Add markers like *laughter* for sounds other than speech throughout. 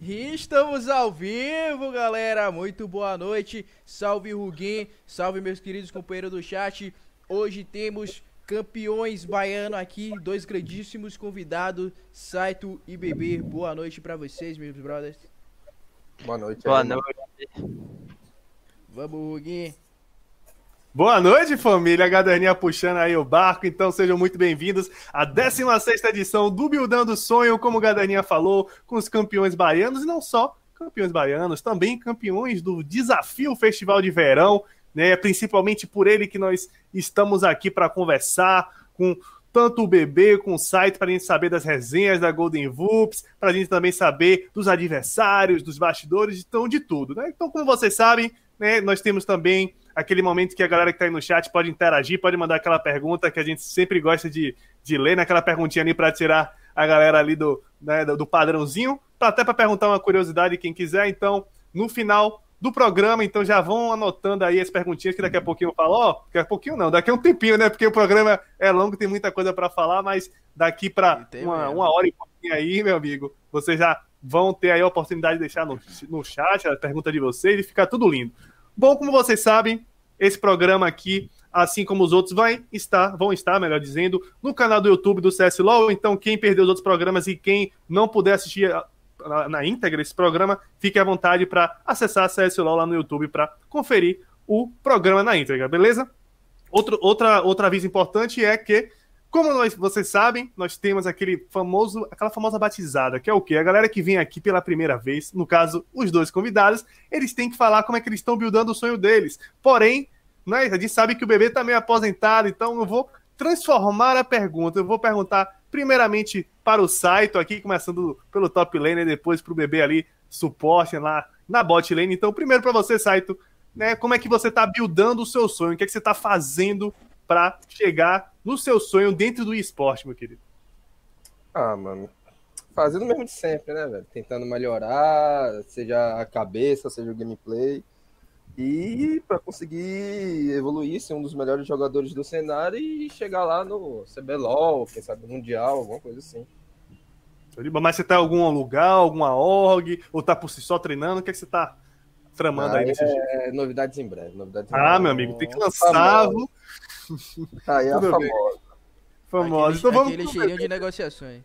E estamos ao vivo, galera. Muito boa noite. Salve Ruguim, salve meus queridos companheiros do chat. Hoje temos campeões baiano aqui, dois grandíssimos convidados, Saito e Bebê. Boa noite para vocês, meus brothers. Boa noite. Boa aí, noite. Vamos, Ruguim. Boa noite, família. Gaderninha puxando aí o barco. Então sejam muito bem-vindos à 16 edição do Buildando Sonho, como o Gaderninha falou, com os campeões baianos e não só campeões baianos, também campeões do Desafio Festival de Verão, né? Principalmente por ele que nós estamos aqui para conversar com tanto o bebê com o site para a gente saber das resenhas da Golden Voops, para a gente também saber dos adversários, dos bastidores, então de tudo, né? Então, como vocês sabem, né, nós temos também aquele momento que a galera que está aí no chat pode interagir, pode mandar aquela pergunta que a gente sempre gosta de, de ler, naquela perguntinha ali para tirar a galera ali do, né, do padrãozinho, até para perguntar uma curiosidade quem quiser. Então, no final do programa, então já vão anotando aí as perguntinhas que daqui a pouquinho eu falo, ó, oh, daqui a pouquinho não, daqui a um tempinho, né? Porque o programa é longo, tem muita coisa para falar, mas daqui para uma, uma, hora e pouquinho aí, meu amigo, vocês já vão ter aí a oportunidade de deixar no, no chat a pergunta de vocês e ficar tudo lindo. Bom, como vocês sabem, esse programa aqui, assim como os outros, vai estar, vão estar, melhor dizendo, no canal do YouTube do CSLOL. Então, quem perdeu os outros programas e quem não puder assistir na, na íntegra esse programa, fique à vontade para acessar CSLOL lá no YouTube para conferir o programa na íntegra, beleza? Outro, outra, outra aviso importante é que como nós, vocês sabem, nós temos aquele famoso, aquela famosa batizada, que é o quê? A galera que vem aqui pela primeira vez, no caso, os dois convidados, eles têm que falar como é que eles estão buildando o sonho deles. Porém, né, a gente sabe que o bebê tá meio aposentado, então eu vou transformar a pergunta. Eu vou perguntar primeiramente para o Saito aqui, começando pelo top lane e depois para o bebê ali, suporte lá na bot lane. Então, primeiro para você, Saito, né, como é que você tá buildando o seu sonho? O que é que você tá fazendo para chegar no seu sonho dentro do esporte, meu querido? Ah, mano. Fazendo o mesmo de sempre, né, velho? Tentando melhorar, seja a cabeça, seja o gameplay. E para conseguir evoluir, ser um dos melhores jogadores do cenário e chegar lá no CBLOL, quem sabe Mundial, alguma coisa assim. Mas você tá em algum lugar, alguma org, ou tá por si só treinando? O que, é que você tá tramando ah, aí nesse é, dia? Novidades em breve. Novidades em ah, breve. meu amigo, tem que lançar. Aí é a famosa. Famosa. Aquele, então vamos. aquele cheirinho de negociações.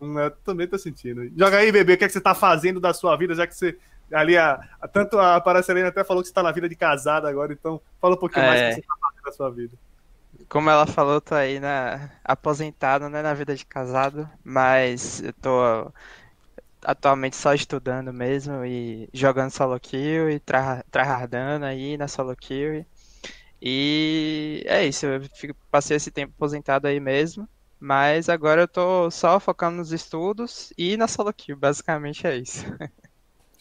Hum, Eu também tô sentindo. Joga aí, bebê, o que, é que você tá fazendo da sua vida, já que você. Ali, a, a tanto a Paracelina até falou que você tá na vida de casada agora, então fala um pouquinho mais o É. que você tá fazendo da sua vida. Como ela falou, tô aí na aposentado, né, na vida de casado, mas eu tô atualmente só estudando mesmo e jogando solo kill e tryhardando aí na solo kill. E é isso, eu fico- passei esse tempo aposentado aí mesmo, mas agora eu tô só focando nos estudos e na solo kill, basicamente é isso.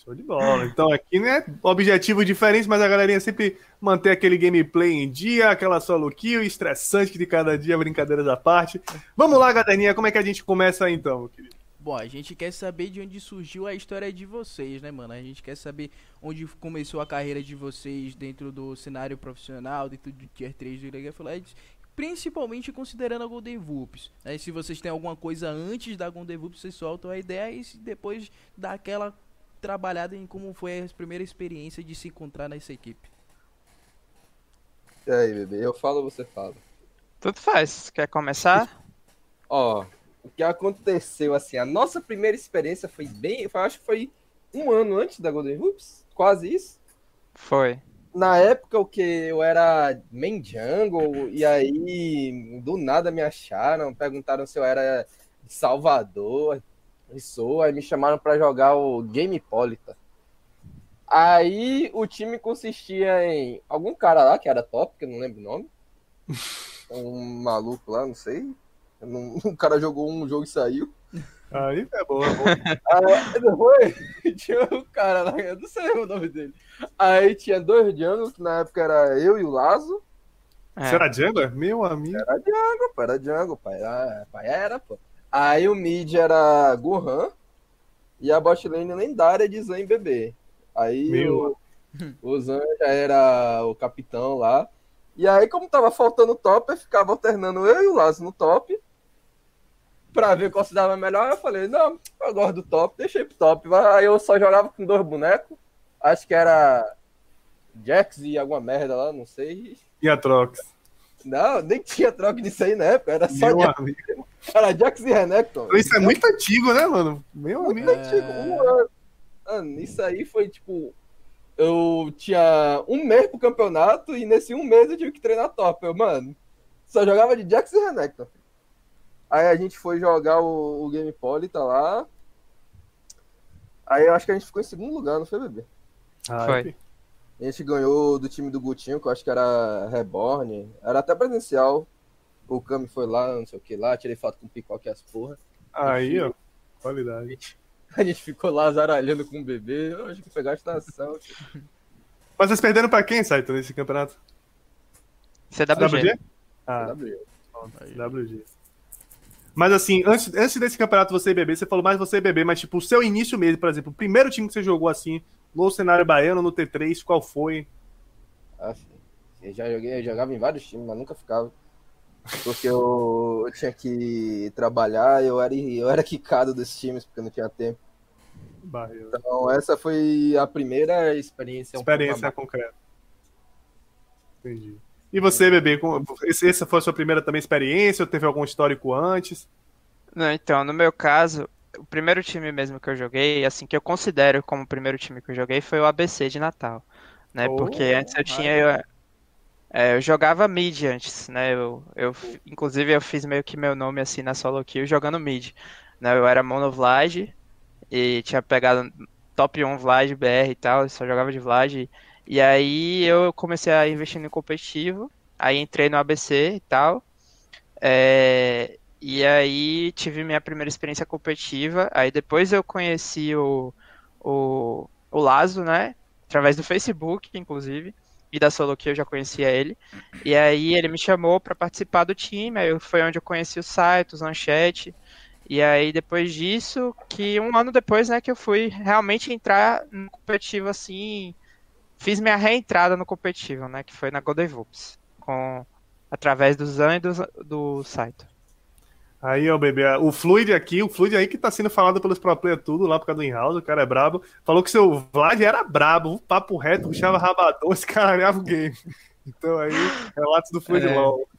Show de bola. Então aqui, né, objetivo diferente, mas a galerinha sempre manter aquele gameplay em dia, aquela solo kill estressante de cada dia, brincadeiras à parte. Vamos lá, galerinha, como é que a gente começa então, querido? Bom, a gente quer saber de onde surgiu a história de vocês, né, mano? A gente quer saber onde começou a carreira de vocês dentro do cenário profissional, dentro do Tier 3 do League of Legends, principalmente considerando a Golden Voops. Né? Se vocês têm alguma coisa antes da Golden Voops, vocês soltam a ideia e depois dá aquela trabalhada em como foi a primeira experiência de se encontrar nessa equipe. E aí, bebê? Eu falo ou você fala? Tudo faz, quer começar? Ó, o que aconteceu, assim, a nossa primeira experiência foi bem. Foi, acho que foi um ano antes da Golden Hoops, quase isso. Foi. Na época, o que eu era main jungle, e aí do nada me acharam, perguntaram se eu era de Salvador, e sou, aí me chamaram pra jogar o Game Polita. Aí o time consistia em algum cara lá que era top, que eu não lembro o nome. *laughs* Um maluco lá, não sei. Não- *laughs* O cara jogou um jogo e saiu. Aí é boa, é boa. Ah, não foi? Tinha um cara lá, eu não sei o nome dele. Aí tinha dois jungles, que na época era eu e o Lazo. É. Você era jungler? Meu amigo. Era jungle, pô, era jungle, pai. Era, pai era, pô. Aí o mid era Gohan e a bot lane lendária de Zan e Bebê. Aí Meu. o, o Zan já era o capitão lá. E aí, como tava faltando top, eu ficava alternando eu e o Lazo no top. Pra ver qual se dava melhor. Eu falei, não, eu gosto do top, deixei pro top. Aí eu só jogava com dois bonecos. Acho que era Jax e alguma merda lá, não sei. E a Trox? Não, nem tinha troca disso aí na época, era só Meu Jax, amigo. era Jax e Renekton. Isso é muito antigo, né, mano? Meu Muito amigo. antigo, um ano. Mano, isso aí foi tipo. Eu tinha um mês pro campeonato e nesse um mês eu tive que treinar top. Eu, mano, só jogava de Jax e Renekton. Aí a gente foi jogar o, o Game Polita lá. Aí eu acho que a gente ficou em segundo lugar, não foi, bebê? Ah, Foi. A gente ganhou do time do Gutinho, que eu acho que era Reborn. Era até presencial. O Kami foi lá, não sei o que lá, tirei foto com o Picoque e as porra. Aí, ó. Qualidade. *laughs* A gente ficou lá zaralhando com o bebê. Eu acho que pegar a estação. *laughs* Mas vocês perderam pra quem, Saito, nesse campeonato? CWG. Ah, WG. WG. Mas assim, antes, antes desse campeonato você bebê, você falou mais você bebê, mas tipo, o seu início mesmo, por exemplo, o primeiro time que você jogou assim, no cenário baiano, no T3, qual foi? Ah. Eu já joguei, eu jogava em vários times, mas nunca ficava. Porque eu, eu tinha que trabalhar, eu era, eu era quicado desses times, porque eu não tinha tempo. Baiano. Então, essa foi a primeira experiência. um Experiência mais- concreta. Entendi. E você, bebê, essa foi a sua primeira também experiência ou teve algum histórico antes? Não, então, no meu caso, o primeiro time mesmo que eu joguei, assim, que eu considero como o primeiro time que eu joguei foi o ABC de Natal, né? Oh, Porque antes eu tinha, eu, é, eu jogava mid antes, né? Eu, eu, inclusive eu fiz meio que meu nome assim na solo kill jogando mid, né? Eu era mono Vlad e tinha pegado top 1 Vlad BR e tal, só jogava de Vlad. E aí eu comecei a investir no competitivo, aí entrei no ABC e tal. É, e aí tive minha primeira experiência competitiva. Aí depois eu conheci o, o, o Lazo, né? Através do Facebook, inclusive. E da Solo que eu já conhecia ele. E aí ele me chamou para participar do time. Aí foi onde eu conheci o site, os Lanchete. E aí depois disso, que um ano depois, né, que eu fui realmente entrar no competitivo assim. Fiz minha reentrada no competitivo, né? Que foi na Golden Vups. Com, através do Zan e do, do Saito. Aí, ó, bebê, o Fluid aqui, o Fluid aí que tá sendo falado pelos pro player tudo lá por causa do in-house, o cara é brabo. Falou que seu Vlad era brabo, papo reto, puxava rabadão, esse cara ganhava o game. Então aí, relatos do Fluid É. LOL.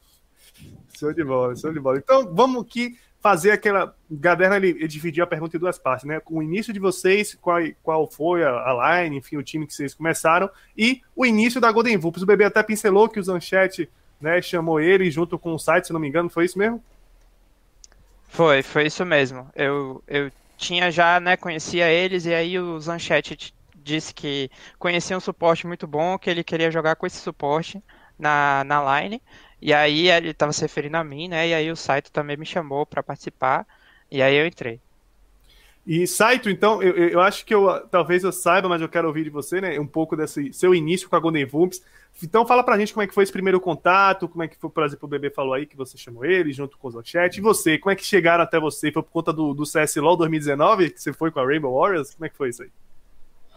Show de bola, show de bola. Então, vamos aqui fazer aquela. Gaderna, ele, ele dividiu a pergunta em duas partes, né? O início de vocês, qual, qual foi a, a line, enfim, o time que vocês começaram, e o início da Golden Vulpes. O bebê até pincelou que o Zanchete né, chamou ele junto com o site, se não me engano, foi isso mesmo? Foi, foi isso mesmo. Eu, eu tinha já, né, conhecia eles, e aí o Zanchete disse que conhecia um suporte muito bom, que ele queria jogar com esse suporte na, na line. E aí ele estava se referindo a mim, né? E aí o Saito também me chamou para participar, e aí eu entrei. E Saito, então, eu, eu acho que eu talvez eu saiba, mas eu quero ouvir de você, né? Um pouco desse seu início com a Golden Vulpes. Então fala pra gente como é que foi esse primeiro contato, como é que foi, por exemplo, o bebê falou aí que você chamou ele junto com o Zonchat. E você, como é que chegaram até você? Foi por conta do, do CS LOL 2019 que você foi com a Rainbow Warriors? Como é que foi isso aí?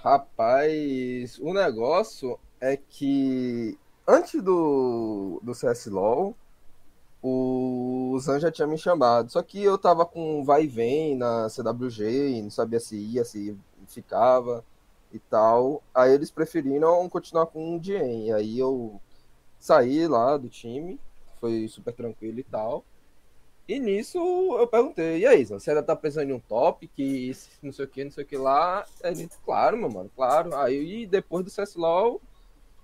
Rapaz, o negócio é que antes do, do CSLOL, o Zan já tinha me chamado. Só que eu tava com vai e vem na CWG, e não sabia se ia, se ficava e tal. Aí eles preferiram continuar com o Dien. Aí eu saí lá do time, foi super tranquilo e tal. E nisso eu perguntei, e aí, Zan, você ainda tá pensando em um top, que não sei o que, não sei o que lá? Ele, claro, meu mano, claro. Aí depois do CSLOL,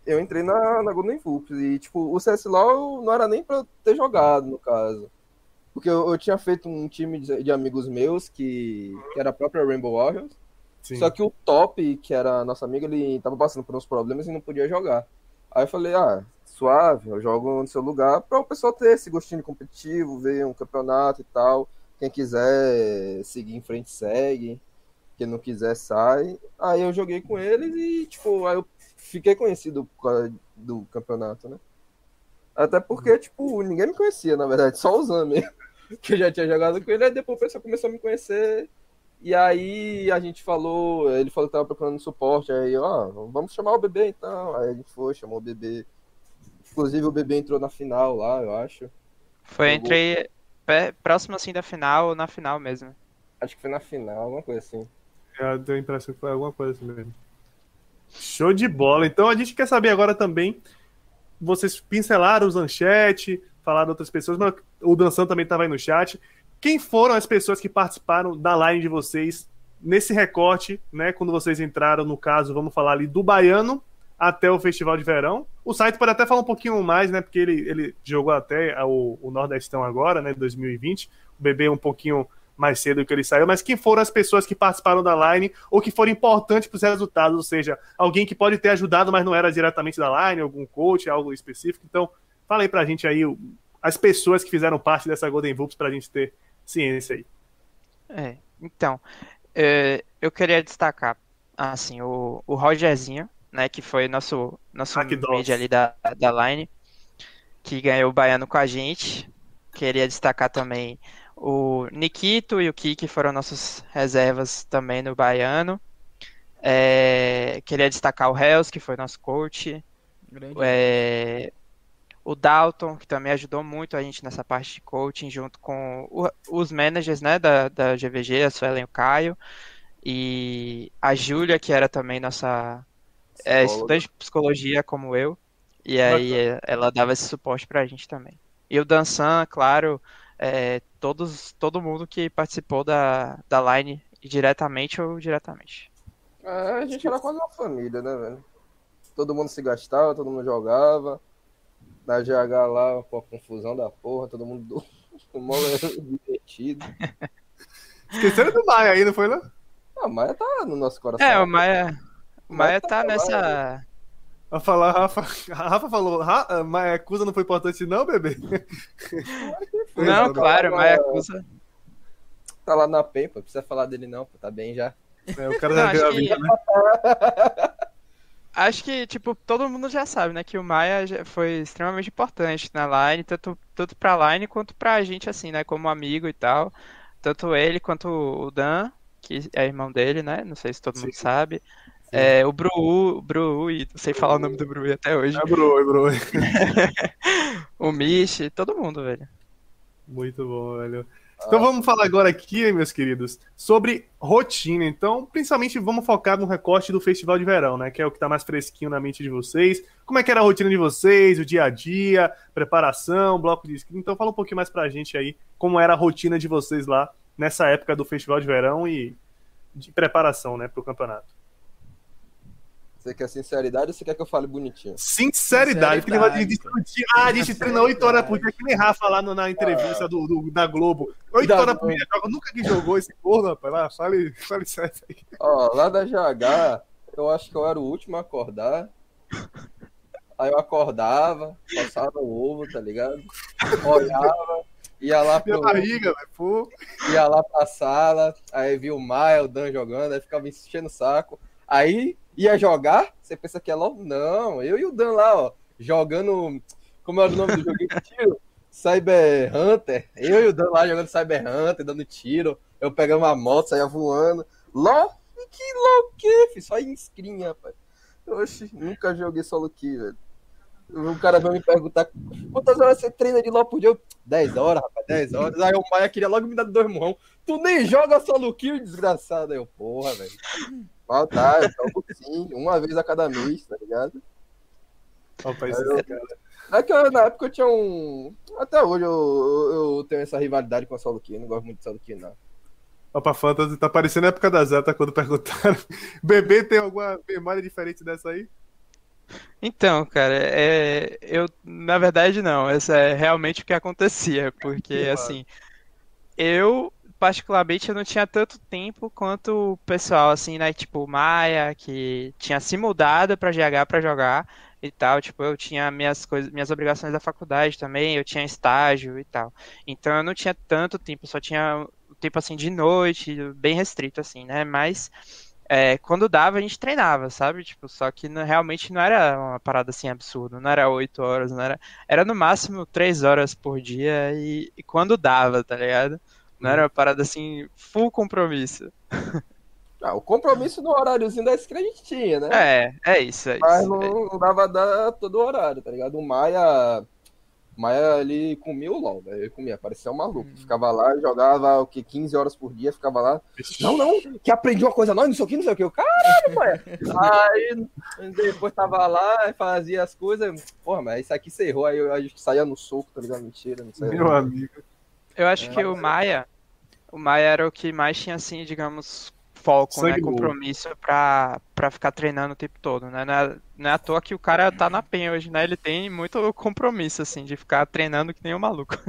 eu entrei na, na Golden Vulpes. E, tipo, o CSLOL não era nem pra eu ter jogado, no caso. Porque eu, eu tinha feito um time de, de amigos meus, que, que era a própria Rainbow Warriors. Sim. Só que o Top, que era nosso amigo, ele tava passando por uns problemas e não podia jogar. Aí eu falei, ah, suave, eu jogo no seu lugar para o pessoal ter esse gostinho competitivo, ver um campeonato e tal. Quem quiser seguir em frente, segue. Quem não quiser, sai. Aí eu joguei com eles e, tipo, aí eu fiquei conhecido por causa do campeonato, né? Até porque, tipo, ninguém me conhecia, na verdade, só o Zan mesmo. *laughs* Que eu já tinha jogado com ele, aí depois o pessoal começou a me conhecer. E aí a gente falou, ele falou que tava procurando suporte, aí, ó, vamos chamar o bebê então. Aí gente foi, chamou o bebê. Inclusive o bebê entrou na final lá, eu acho. Foi Jogou. entre. pé- próximo assim da final ou na final mesmo. Acho que foi na final, alguma coisa assim. Eu tenho a impressão que foi alguma coisa assim mesmo. Show de bola. Então a gente quer saber agora também. Vocês pincelaram os Anchete, falaram outras pessoas, mas o Dançan também estava aí no chat. Quem foram as pessoas que participaram da line de vocês nesse recorte, né? Quando vocês entraram, no caso, vamos falar ali do Baiano até o Festival de Verão. O site pode até falar um pouquinho mais, né? Porque ele, ele jogou até o, o Nordestão agora, né? 2020. O bebê um pouquinho mais cedo que ele saiu, mas quem foram as pessoas que participaram da line ou que foram importantes para os resultados, ou seja, alguém que pode ter ajudado, mas não era diretamente da line, algum coach, algo específico. Então, fala aí pra gente aí as pessoas que fizeram parte dessa Golden Vulps pra gente ter ciência aí. É, então, é, eu queria destacar, assim, o, o Rogerzinho, né, que foi nosso, nosso Ah, mid ali da, da line, que ganhou o Baiano com a gente. Queria destacar também o Nikito e o Kiki foram nossos reservas também no Baiano. É, queria destacar o Hells, que foi nosso coach. É, o Dalton, que também ajudou muito a gente nessa parte de coaching, junto com o- os managers né, da, da GVG, a Suelen e o Caio. E a Júlia, que era também nossa é, estudante de psicologia como eu. E aí ela dava esse suporte pra gente também. E o Dançan, claro, é, todos, todo mundo que participou da, da line, diretamente ou diretamente. É, a gente era quase uma família, né, velho? Todo mundo se gastava, todo mundo jogava. Na GH lá, pô, confusão da porra, todo mundo do... *laughs* mó divertido. Esqueceram do Maia aí, não foi lá? A Maia tá no nosso coração. É, o Maia, o Maia Maia tá tá nessa. A falar, Rafa. A *laughs* Rafa falou, "Ra- Maia Cusa não foi importante, não, bebê? Não, Tá claro, lá- Maia Cusa. Tá lá na PEN, pô. Não precisa falar dele não, pô. Tá bem já. É, o cara Não, já deu a acho que- vida, né? *laughs* Acho que, tipo, todo mundo já sabe, né, que o Maia foi extremamente importante na line, tanto, tanto pra line quanto pra gente, assim, né, como amigo e tal. Tanto ele quanto o Dan, que é irmão dele, né, não sei se todo mundo Sim. sabe. É, o Bru, o Bru, e não sei falar o nome do Bru até hoje. É, bro, é, bro. *laughs* O Mish, todo mundo, velho. Muito bom, velho. Então vamos falar agora aqui, meus queridos, sobre rotina. Então, principalmente vamos focar no recorte do Festival de Verão, né? Que é o que tá mais fresquinho na mente de vocês. Como é que era a rotina de vocês, o dia a dia, preparação, bloco de screen. Então fala um pouquinho mais pra gente aí como era a rotina de vocês lá nessa época do Festival de Verão e de preparação, né, pro campeonato. Você quer sinceridade ou você quer que eu fale bonitinho? Sinceridade, porque negócio de discutir. Ah, a gente treina 8 horas por dia, que nem Rafa lá no- na entrevista do, do- da Globo. 8 Da horas por dia, joga. Nunca que jogou esse porra, rapaz. Lá, fale, fale sério aí. Ó, lá da GH, eu acho que eu era o último a acordar. Aí eu acordava, passava o ovo, tá ligado? Olhava, ia lá Minha pro, barriga, velho. Ia lá pra sala, aí via o Maia, o Dan jogando, aí ficava enchendo o saco. Aí ia jogar, você pensa que é logo. Não, eu e o Dan lá, ó, jogando. Como era o nome do joguinho de *laughs* tiro? Cyber Hunter. Eu e o Dan lá jogando Cyber Hunter, dando tiro. Eu pegando uma moto, saía voando. LOL? Que LOL que? Fiz só em screen, rapaz. Oxi, nunca joguei solo key, velho. O cara veio me perguntar quantas horas você treina de LOL por dia? Eu, 10 horas, rapaz, 10 horas. Aí o Maia queria logo me dar dois murrão. Tu nem joga solo kill, desgraçado. Aí eu, porra, velho. Ah, tá, eu jogo sim, uma vez a cada mês, tá ligado? Rapaz, Aí eu- cara. É que eu, na época eu tinha um. Até hoje eu, eu, eu tenho essa rivalidade com a solo não gosto muito de solo não. Opa, Fantasy, tá parecendo a época da Zeta quando perguntaram. *laughs* Bebê tem alguma memória diferente dessa aí? Então, cara, é, eu, na verdade, não. Essa é realmente o que acontecia, porque, assim, eu, particularmente, eu não tinha tanto tempo quanto o pessoal, assim, né, tipo, Maia, que tinha se mudado pra GH pra jogar e tal, tipo, eu tinha minhas coisas, minhas obrigações da faculdade também, eu tinha estágio e tal. Então, eu não tinha tanto tempo, só tinha tempo, assim, de noite, bem restrito, assim, né, mas... É, quando dava, a gente treinava, sabe? Tipo, só que não- realmente não era uma parada assim absurda, não era oito horas, não era. Era no máximo três horas por dia e, e quando dava, tá ligado? Não era uma parada assim, full compromisso. *laughs* Ah, o compromisso no horáriozinho da screen a gente tinha, né? É, é isso, é Mas isso. não, não dava dar todo o horário, tá ligado? O Maia. Mas ele comia o LOL, velho. Ele comia, parecia um maluco. Ficava lá, jogava o que, 15 horas por dia, ficava lá. Não, não, que aprendi uma coisa nova, não sei o que, não sei o que. Eu, caralho, pai. *laughs* Aí depois tava lá, fazia as coisas. Porra, mas isso aqui você errou. Aí eu, a gente saía no soco, tá ligado? Mentira, não sei. Meu amigo. Eu acho que o Maia, o Maia era o que mais tinha, assim, digamos, foco, né? Compromisso pra, pra ficar treinando o tempo todo, né? Não é, não é à toa que o cara tá na PEN hoje, né? Ele tem muito compromisso, assim, de ficar treinando que nem um maluco. *laughs*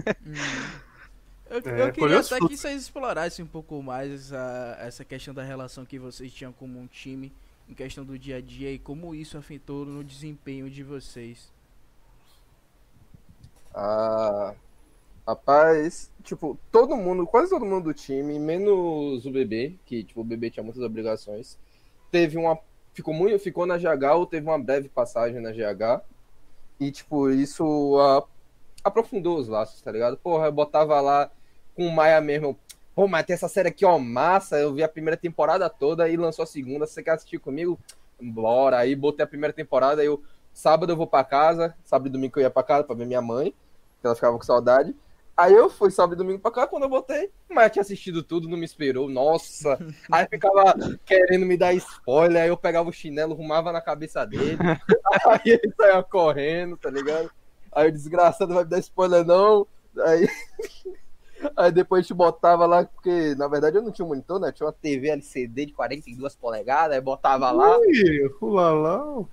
Eu, É, eu queria até que vocês explorassem um pouco mais essa, essa questão da relação que vocês tinham como um time, em questão do dia a dia e como isso afetou no desempenho de vocês. Ah, rapaz, tipo, todo mundo, quase todo mundo do time, menos o bebê, que tipo, o bebê tinha muitas obrigações, teve uma. Ficou muito, ficou na GH ou teve uma breve passagem na GH. E, tipo, isso ah, aprofundou os laços, tá ligado? Porra, eu botava lá com o Maia mesmo. Pô, mas tem essa série aqui, ó, massa. Eu vi a primeira temporada toda e lançou a segunda. Você quer assistir comigo? Bora. Aí botei a primeira temporada. Eu, sábado eu vou pra casa. Sábado e domingo eu ia pra casa pra ver minha mãe ela ficava com saudade. Aí eu fui sábado e domingo pra cá, quando eu botei, mas tinha assistido tudo, não me esperou, nossa. Aí ficava querendo me dar spoiler, aí eu pegava o chinelo, arrumava na cabeça dele, *laughs* aí ele saia correndo, tá ligado? Aí o desgraçado vai me dar spoiler não, aí... *laughs* Aí depois a gente botava lá, porque na verdade eu não tinha um monitor, né? Eu tinha uma TV LCD de 42 polegadas, aí botava lá. Ui, ulalá.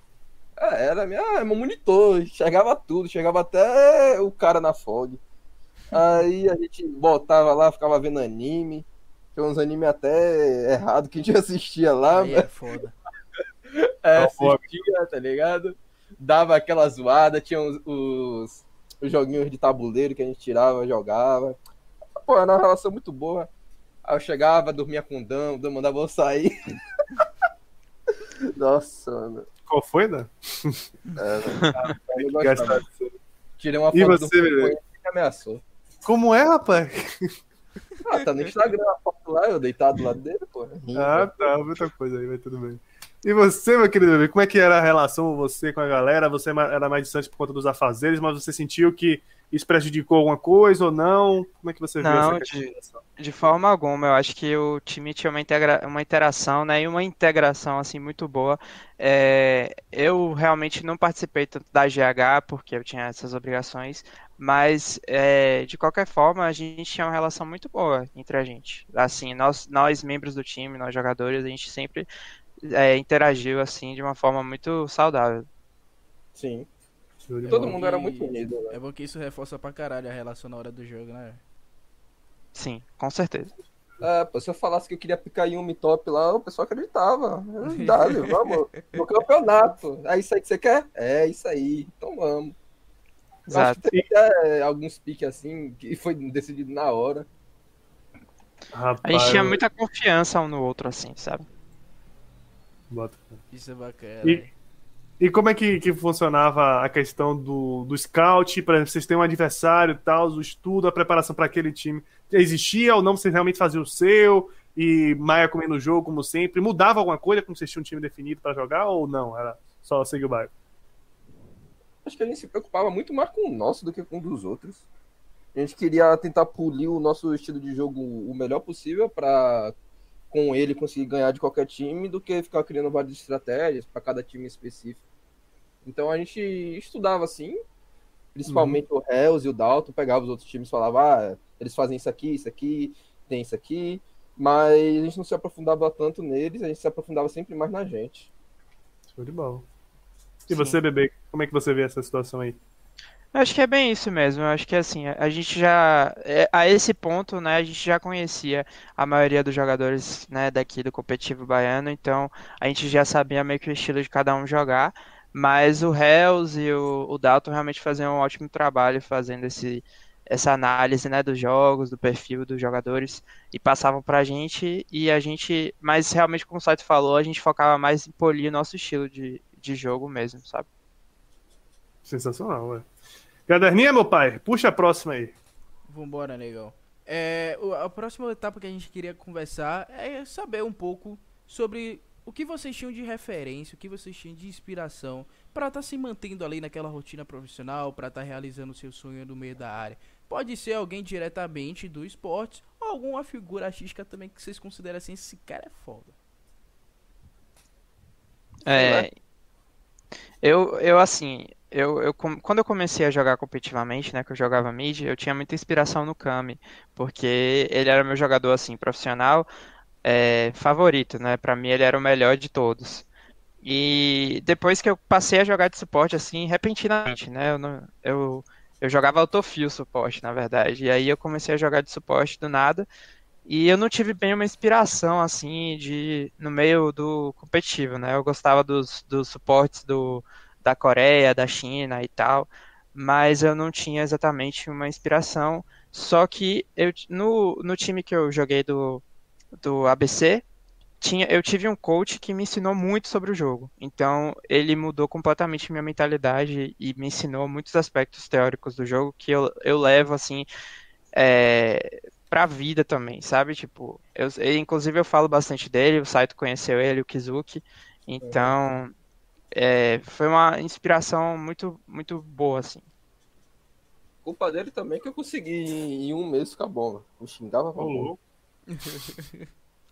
É, era minha, é meu monitor, chegava tudo, chegava até o cara na fog. Aí a gente botava lá, ficava vendo anime. Tinha uns animes até errado que a gente *laughs* assistia lá, Aí é foda. *laughs* é, foda. assistia, tá ligado? Dava aquela zoada, tinha os, os, os joguinhos de tabuleiro que a gente tirava, jogava. Pô, era uma relação muito boa. Aí eu chegava, dormia com o Dan, o Dan mandava eu sair. *laughs* Nossa, mano. Qual foi, Dan? É, gostava. Gastado. Tirei uma E foto você, do que ameaçou. Como é, rapaz? Ah, tá no Instagram a foto lá, eu deitado do lado dele, pô. Ah, tá, muita coisa aí, mas tudo bem. E você, meu querido bebê, como é que era a relação você com a galera? Você era mais distante por conta dos afazeres, mas você sentiu que isso prejudicou alguma coisa ou não? Como é que você Não, essa questão? de- De forma alguma, eu acho que o time tinha uma, integra uma interação, né, e uma integração assim muito boa. É, eu realmente não participei tanto da GH porque eu tinha essas obrigações, mas é, de qualquer forma a gente tinha uma relação muito boa entre a gente. Assim, nós, nós membros do time, nós jogadores, a gente sempre é, interagiu assim de uma forma muito saudável. Sim. Show de Todo bola. mundo era muito unido, né? É bom que isso reforça pra caralho a relação na hora do jogo, né? Sim, com certeza. É, pô, se eu falasse que eu queria picar em um top lá, o pessoal acreditava. *laughs* Dale, vamos. No campeonato. É isso aí que você quer? É isso aí. Então vamos. Eu acho Exato. que teve até alguns piques assim, que foi decidido na hora. Rapaz, A gente tinha muita confiança um no outro, assim, sabe? Bota. Isso é bacana. E-? E como é que, que funcionava a questão do, do scout? Exemplo, vocês têm um adversário tal, o estudo, a preparação para aquele time. Existia ou não? Vocês realmente faziam o seu? E Maia comendo o jogo, como sempre? Mudava alguma coisa quando vocês tinham um time definido para jogar ou não? Era só seguir o bairro? Acho que a gente se preocupava muito mais com o nosso do que com o dos outros. A gente queria tentar polir o nosso estilo de jogo o melhor possível para com ele conseguir ganhar de qualquer time do que ficar criando várias estratégias para cada time específico. Então a gente estudava assim, principalmente o Hells e o Dalton, pegava os outros times e falava, ah, eles fazem isso aqui, isso aqui, tem isso aqui, mas a gente não se aprofundava tanto neles, a gente se aprofundava sempre mais na gente. Show de bola. E Sim. você, bebê, como é que você vê essa situação aí? Eu acho que é bem isso mesmo. Eu acho que assim, a a gente já, é, a esse ponto, né, a gente já conhecia a maioria dos jogadores, né, daqui do competitivo baiano, então a gente já sabia meio que o estilo de cada um jogar, mas o Hells e o, o Dalton realmente faziam um ótimo trabalho fazendo esse, essa análise, né, dos jogos, do perfil dos jogadores e passavam pra gente e a gente, mas realmente como o Saito falou, a gente focava mais em polir o nosso estilo de, de jogo mesmo, sabe? Sensacional, ué. Caderninha, meu pai, puxa a próxima aí. Vambora, negão. É, a próxima etapa que a gente queria conversar é saber um pouco sobre o que vocês tinham de referência, o que vocês tinham de inspiração para estar tá se mantendo ali naquela rotina profissional, para estar tá realizando o seu sonho no meio da área? Pode ser alguém diretamente do esporte ou alguma figura artística também que vocês consideram assim, esse cara é foda. É, eu, eu assim, eu, eu, quando eu comecei a jogar competitivamente, né, que eu jogava mid, eu tinha muita inspiração no Kami, porque ele era meu jogador assim profissional é, favorito, né? Para mim ele era o melhor de todos. E depois que eu passei a jogar de suporte assim, repentinamente, né? Eu, não, eu, eu jogava autofio suporte, na verdade. E aí eu comecei a jogar de suporte do nada. E eu não tive bem uma inspiração assim de no meio do competitivo, né? Eu gostava dos, dos suportes do da Coreia, da China e tal, mas eu não tinha exatamente uma inspiração. Só que eu, no, no time que eu joguei do, do ABC, tinha, eu tive um coach que me ensinou muito sobre o jogo. Então, ele mudou completamente minha mentalidade e me ensinou muitos aspectos teóricos do jogo que eu, eu levo, assim, é, pra vida também, sabe? Tipo, eu, inclusive eu falo bastante dele, o Saito conheceu ele, o Kizuki. Então, é, foi uma inspiração muito, muito boa, assim. Culpa dele também que eu consegui em um mês ficar bom. Eu xingava pra burro.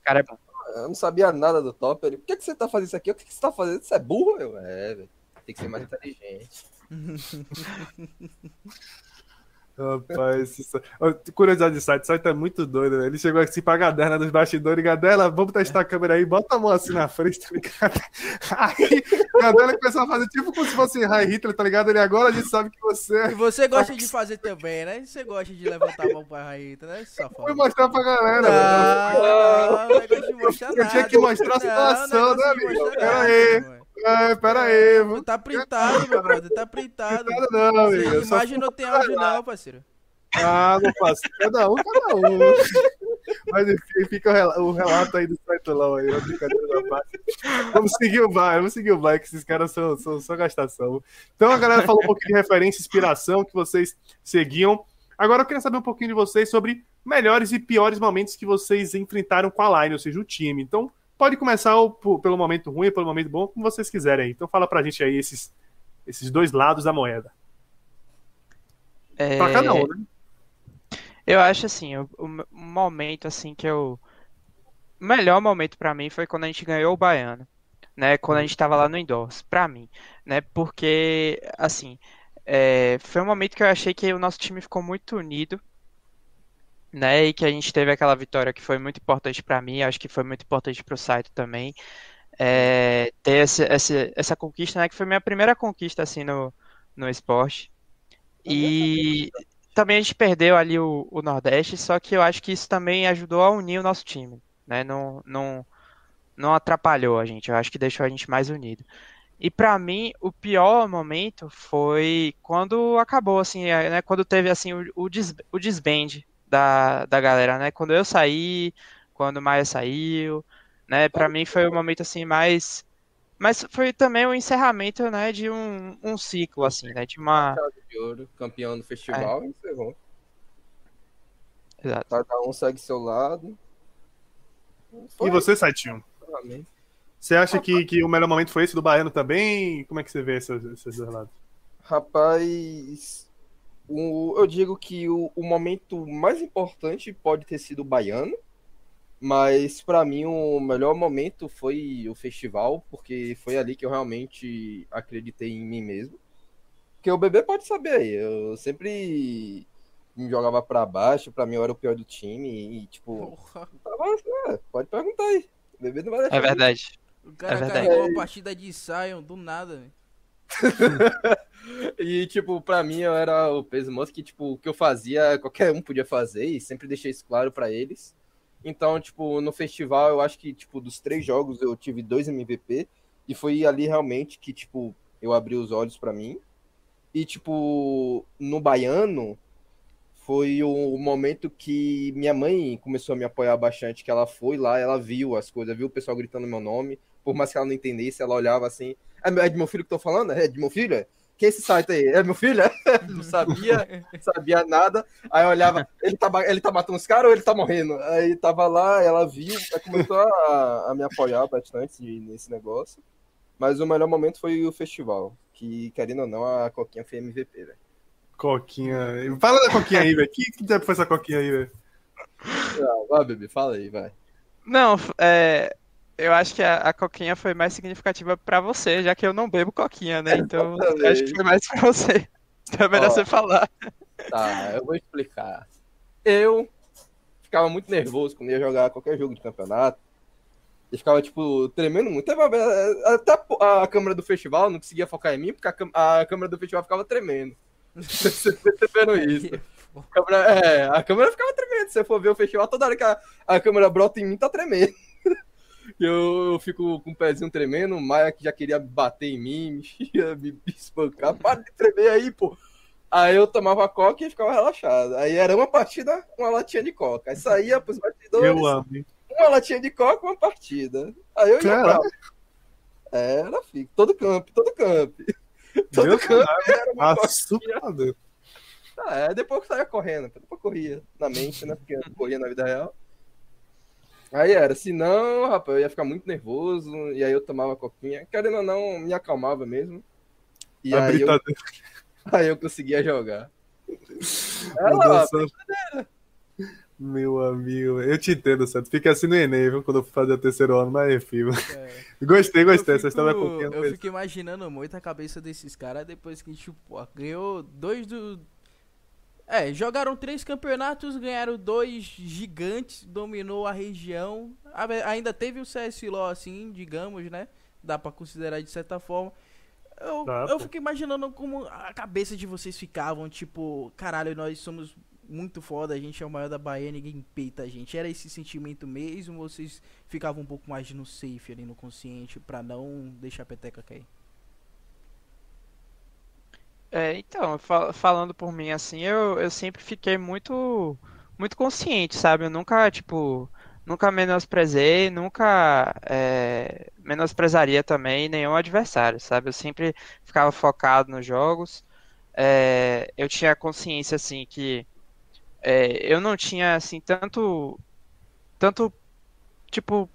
Cara é bom. Eu não sabia nada do top. Ele, por que, que você tá fazendo isso aqui? O que, que você tá fazendo? Você é burro, meu? É, velho. Tem que ser mais inteligente. *laughs* Rapaz, curiosidade de site, o site é muito doido, né? Ele chegou assim pra Gaderna dos bastidores, Gadela, vamos testar a câmera aí, bota a mão assim na frente, tá ligado? Aí, Gadela começou a fazer tipo como se fosse High Hitler, tá ligado? Ele agora a gente sabe que você. É e você gosta de fazer também, né? Você gosta de levantar a mão pra High Hitler, né? Safado. Foi mostrar pra galera, não, não, não, não, Eu tinha que mostrar a situação, né, amigo? Pera aí. É, pera aí, mano. Tá printado, meu brother, tá printado. Printado não, amigo. Imagem não tem áudio não, parceiro. Ah, não faço. Cada um, cada um. *laughs* Mas enfim, fica o relato aí do Saitolão aí, brincadeira da parte. Vamos seguir o vai, vamos seguir o vai, que esses caras são, são só gastação. Então a galera falou um pouquinho de referência, inspiração que vocês seguiam. Agora eu queria saber um pouquinho de vocês sobre melhores e piores momentos que vocês enfrentaram com a Line, ou seja, o time. Então, Pode começar pelo momento ruim, pelo momento bom, como vocês quiserem. Então fala pra gente aí esses, esses dois lados da moeda. É... Pra cada um, né? Eu acho assim, o, o momento assim que eu. O melhor momento para mim foi quando a gente ganhou o Baiano. Né, quando a gente estava lá no Indoors, para mim, né, porque assim, é, foi um momento que eu achei que o nosso time ficou muito unido, né? E que a gente teve aquela vitória que foi muito importante para mim, acho que foi muito importante para o site também. É, ter esse, esse, essa conquista, né? Que foi minha primeira conquista assim no, no esporte. E também a gente perdeu ali o, o Nordeste, só que eu acho que isso também ajudou a unir o nosso time, né? Não, não, não atrapalhou a gente, eu acho que deixou a gente mais unido. E para mim, o pior momento foi quando acabou, assim, né, quando teve assim o, o, des, o desband da, da galera, né? Quando eu saí, quando o Maia saiu, né? Para mim foi o um momento assim mais mas foi também o um encerramento, né, de um, um ciclo assim, né, de uma de ouro, campeão do festival, é. encerrou. Exato. Cada um segue seu lado. Foi. E você, Saitinho? Você acha que, que o melhor momento foi esse do Baiano também? Como é que você vê esses, esses dois lados? Rapaz, o, eu digo que o, o momento mais importante pode ter sido o baiano, mas para mim o melhor momento foi o festival, porque foi ali que eu realmente acreditei em mim mesmo. Porque o bebê pode saber, eu sempre me jogava para baixo, para mim eu era o pior do time e tipo, tava, é, pode perguntar aí. O bebê não vai deixar. É verdade. O cara é carregou uma partida de Sion do nada, *laughs* *laughs* e, tipo, pra mim eu era o peso moço que, tipo, o que eu fazia, qualquer um podia fazer e sempre deixei isso claro para eles. Então, tipo, no festival eu acho que, tipo, dos três jogos eu tive dois MVP e foi ali realmente que, tipo, eu abri os olhos para mim. E, tipo, no baiano foi o momento que minha mãe começou a me apoiar bastante, que ela foi lá, ela viu as coisas, viu o pessoal gritando meu nome, por mais que ela não entendesse, ela olhava assim, é, é de meu filho que tô falando? É de meu filho? Que é esse site aí? É meu filho? *laughs* não sabia, sabia nada. Aí eu olhava, ele tá, ele tá matando os caras ou ele tá morrendo? Aí tava lá, ela viu, aí começou a, a me apoiar bastante nesse negócio. Mas o melhor momento foi o festival, que, querendo ou não, a Coquinha foi MVP, velho. Coquinha. Fala da Coquinha aí, velho. Que, que tempo foi essa Coquinha aí, velho? Ah, vai, bebê, fala aí, vai. Não, é, eu acho que a, a, coquinha foi mais significativa para você, já que eu não bebo coquinha, né? Então acho que foi mais pra você. Então é melhor Ó, você falar. Tá, eu vou explicar. Eu ficava muito nervoso quando ia jogar qualquer jogo de campeonato. E ficava, tipo, tremendo muito. Até a câmera do festival não conseguia focar em mim, porque a, a câmera do festival ficava tremendo. *laughs* Você percebendo isso? A câmera, é, a câmera ficava tremendo. Se você for ver o festival, toda hora que a, a câmera brota em mim, tá tremendo. Eu, eu fico com o pezinho tremendo, o Maia que já queria bater em mim, me, *laughs* me espancar. Para de tremer aí, pô. Aí eu tomava coca e ficava relaxado. Aí era uma partida, uma latinha de coca. Aí saía pros bastidores. Eu amo. Uma latinha de coca, uma partida. Aí eu ia pra... Era, fico. Todo campo, todo campo. *laughs* Todo Meu campo era uma Assustador. Ah, é, depois que saia correndo, depois corria na mente, né? Porque eu corria na vida real. Aí era, se não, rapaz, eu ia ficar muito nervoso, e aí eu tomava coquinha. Querendo ou não, me acalmava mesmo. E aí eu, *laughs* aí eu conseguia jogar. *laughs* Ela, meu amigo, eu te entendo, certo? Fica assim no Enem, viu? Quando eu fazer o terceiro ano, mas enfim. É. *laughs* Gostei, gostei. Essa história é Eu fico imaginando muito a cabeça desses caras depois que, tipo, ganhou dois do. É, jogaram três campeonatos, ganharam dois gigantes, dominou a região. Ainda teve o CSLO, assim, digamos, né? Dá pra considerar de certa forma. Eu, eu fico imaginando como a cabeça de vocês ficavam, tipo, caralho, nós somos muito foda, a gente é o maior da Bahia, ninguém peita a gente. Era esse sentimento mesmo ou vocês ficavam um pouco mais no safe ali, no consciente, pra não deixar a peteca cair? É, então, fal falando por mim assim, eu, eu sempre fiquei muito muito consciente, sabe? Eu nunca, tipo, nunca menosprezei, nunca é, menosprezaria também nenhum adversário, sabe? Eu sempre ficava focado nos jogos. É, eu tinha consciência, assim, que é, eu não tinha assim tanto tanto tipo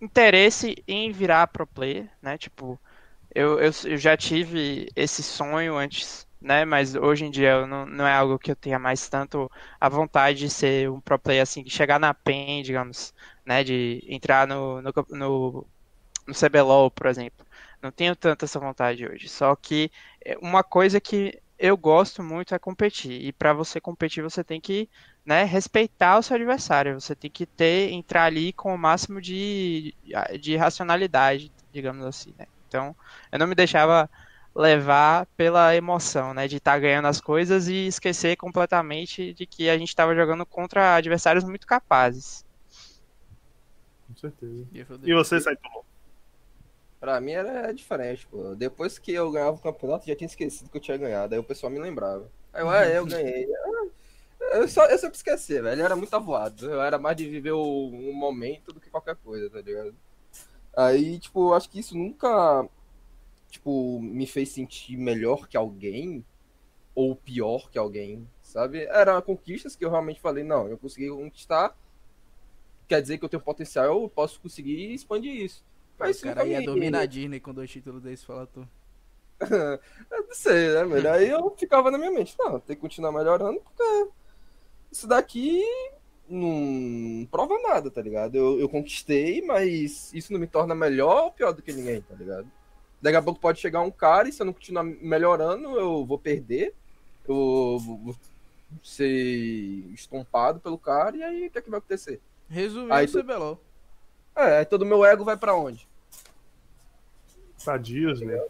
interesse em virar pro player, né? Tipo, eu, eu, eu, já tive esse sonho antes, né? Mas hoje em dia não, não é algo que eu tenha mais tanto a vontade de ser um pro player assim, de chegar na PEN, digamos, né? De entrar no, no, no, no CBLOL, por exemplo. Não tenho tanta essa vontade hoje. Só que é, uma coisa que eu gosto muito é competir. E para você competir, você tem que né, respeitar o seu adversário. Você tem que ter, entrar ali com o máximo de, de racionalidade, digamos assim. Né? Então, eu não me deixava levar pela emoção, né, de estar tá ganhando as coisas e esquecer completamente de que a gente estava jogando contra adversários muito capazes. Com certeza. E você, Saito? Pra mim era diferente, pô. Depois que eu ganhava o campeonato, já tinha esquecido que eu tinha ganhado. Aí o pessoal me lembrava. Aí eu, ah, eu ganhei. *laughs* Eu, só, eu sempre esqueci, velho. Ele era muito avoado. Eu era mais de viver o, um momento do que qualquer coisa, tá ligado? Aí, tipo, acho que isso nunca, tipo, me fez sentir melhor que alguém ou pior que alguém, sabe? Eram conquistas que eu realmente falei, não, eu consegui conquistar, quer dizer que eu tenho potencial, eu posso conseguir expandir isso. Mas o cara ia dominar a Disney com dois títulos desses, fala tu. *laughs* eu não sei, né, velho? Aí eu ficava na minha mente, não, tem que continuar melhorando, porque isso daqui não prova nada, tá ligado? Eu, eu conquistei, mas isso não me torna melhor ou pior do que ninguém, tá ligado? Daqui a pouco pode chegar um cara e se eu não continuar melhorando, eu vou perder. Eu vou ser estompado pelo cara e aí o que é que vai acontecer? Resumindo, aí, o CBLOL. É, aí todo meu ego vai para onde? Pra Disney.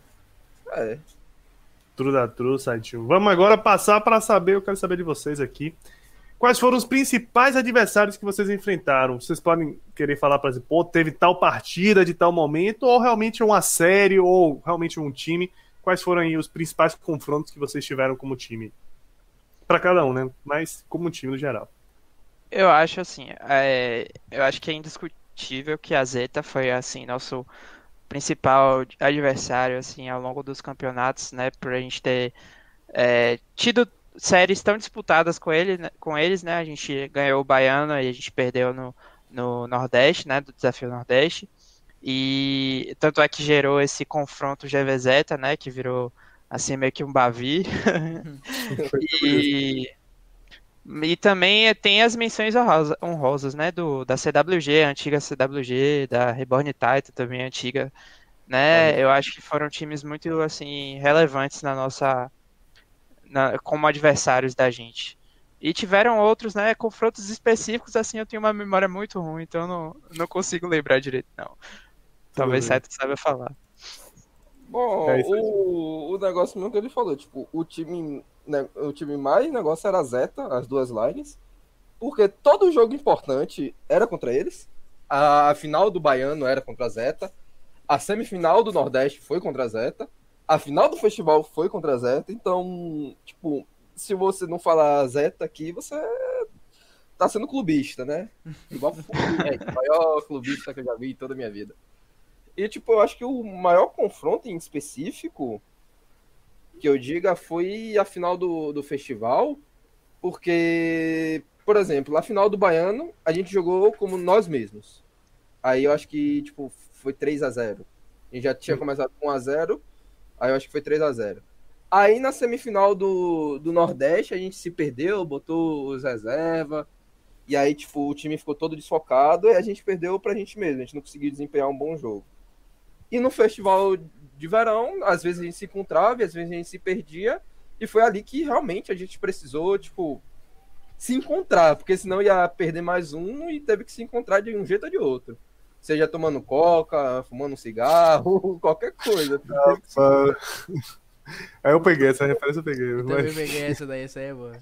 É. True da True, Saitinho. Vamos agora passar para saber, eu quero saber de vocês aqui. Quais foram os principais adversários que vocês enfrentaram? Vocês podem querer falar, por exemplo, pô, teve tal partida de tal momento, ou realmente uma série, ou realmente um time? Quais foram aí os principais confrontos que vocês tiveram como time? Para cada um, né? Mas como time no geral. Eu acho assim, é, eu acho que é indiscutível que a Zeta foi assim nosso principal adversário assim ao longo dos campeonatos, né? Por a gente ter é, tido séries tão disputadas com, ele, né, com eles, né? A gente ganhou o Baiano e a gente perdeu no, no Nordeste, né? Do Desafio Nordeste. E tanto é que gerou esse confronto GVZ, né? Que virou assim meio que um Bavi. *laughs* *laughs* e, e também tem as menções honrosas, né? Do, da CWG, a antiga CWG, da Reborn Titan também antiga. Né? Eu acho que foram times muito assim relevantes na nossa na, como adversários da gente. E tiveram outros, né, confrontos específicos, assim, eu tenho uma memória muito ruim, então eu não, não consigo lembrar direito, não. Talvez Saito saiba falar. Bom, é o, o negócio mesmo que ele falou, tipo, o time, né, o time mais negócio era a Zeta, as duas lines, porque todo jogo importante era contra eles. A final do Baiano era contra a Zeta. A semifinal do Nordeste foi contra a Zeta a final do festival foi contra a Zeta, então, tipo, se você não falar Zeta aqui, você tá sendo clubista, né? Igual *laughs* o maior clubista que eu já vi em toda a minha vida. E, tipo, eu acho que o maior confronto em específico que eu diga foi a final do, do festival, porque, por exemplo, a final do Baiano, a gente jogou como nós mesmos. Aí eu acho que, tipo, foi 3 a 0 A gente já tinha começado com 1 a 0 Aí eu acho que foi 3 a 0 Aí na semifinal do, do Nordeste a gente se perdeu, botou os reserva. E aí, tipo, o time ficou todo desfocado e a gente perdeu pra gente mesmo. A gente não conseguiu desempenhar um bom jogo. E no festival de verão, às vezes a gente se encontrava e às vezes a gente se perdia. E foi ali que realmente a gente precisou, tipo, se encontrar, porque senão ia perder mais um e teve que se encontrar de um jeito ou de outro seja tomando coca, fumando um cigarro, *laughs* qualquer coisa. Aí eu peguei, essa referência eu peguei. Eu também peguei essa daí, essa aí é boa.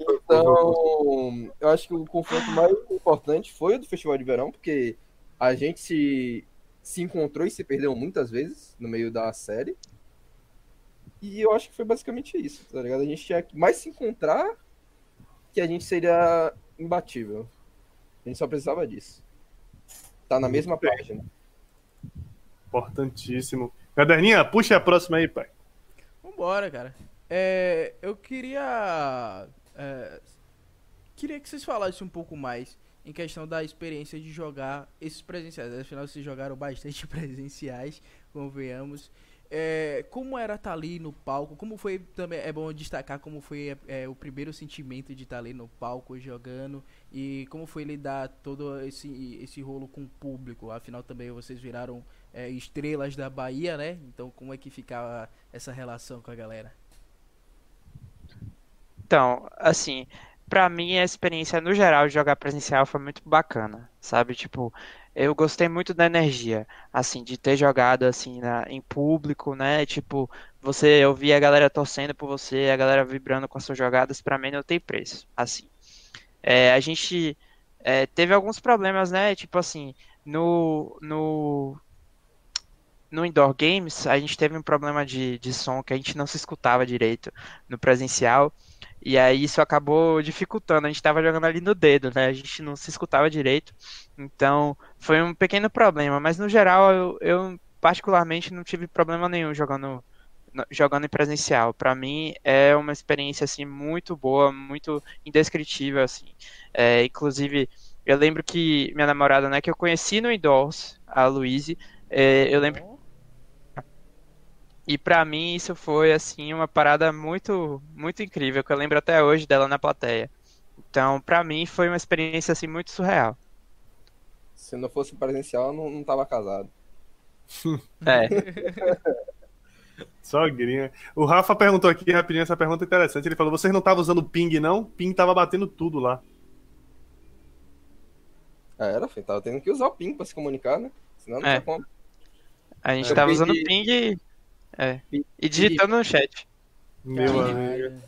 Então, eu acho que o confronto mais importante foi o do Festival de Verão, porque a gente se, se encontrou e se perdeu muitas vezes no meio da série. E eu acho que foi basicamente isso, tá ligado? A gente tinha que mais se encontrar que a gente seria imbatível. A gente só precisava disso. Tá na mesma página. Importantíssimo. Caderninha, puxa a próxima aí, pai. Vambora, cara. É, eu queria. É, queria que vocês falassem um pouco mais em questão da experiência de jogar esses presenciais. Afinal, vocês jogaram bastante *laughs* presenciais, convenhamos. É, como era estar tá ali no palco? Como foi também é bom destacar como foi é, o primeiro sentimento de estar tá ali no palco jogando e como foi lidar todo esse esse rolo com o público. Afinal também vocês viraram é, estrelas da Bahia, né? Então como é que ficava essa relação com a galera? Então, assim, para mim a experiência no geral de jogar presencial foi muito bacana, sabe? Tipo, eu gostei muito da energia, assim, de ter jogado assim na, em público, né? Tipo, você ouvir a galera torcendo por você, a galera vibrando com as suas jogadas, para mim não tem preço, assim. É, a gente é, teve alguns problemas, né? Tipo assim, no, no, no Indoor Games, a gente teve um problema de, de som que a gente não se escutava direito no presencial. E aí isso acabou dificultando. A gente estava jogando ali no dedo, né? A gente não se escutava direito. Então foi um pequeno problema. Mas no geral eu, eu particularmente não tive problema nenhum jogando jogando em presencial. Para mim é uma experiência assim muito boa, muito indescritível assim. É, inclusive eu lembro que minha namorada, né, que eu conheci no indoors, a Luíse, é, eu lembro e para mim isso foi assim uma parada muito muito incrível, que eu lembro até hoje dela na plateia. Então, para mim foi uma experiência assim muito surreal. Se não fosse presencial, não, não tava casado. *laughs* É. *laughs* Sogrinha. O Rafa perguntou aqui rapidinho essa pergunta interessante. Ele falou: "Vocês não estavam usando ping não? Ping tava batendo tudo lá." É, era, filho. Tava tendo que usar o ping para se comunicar, né? Senão não é. tinha como. A gente é, tava usando ping é. E digitando no chat. Meu amigo.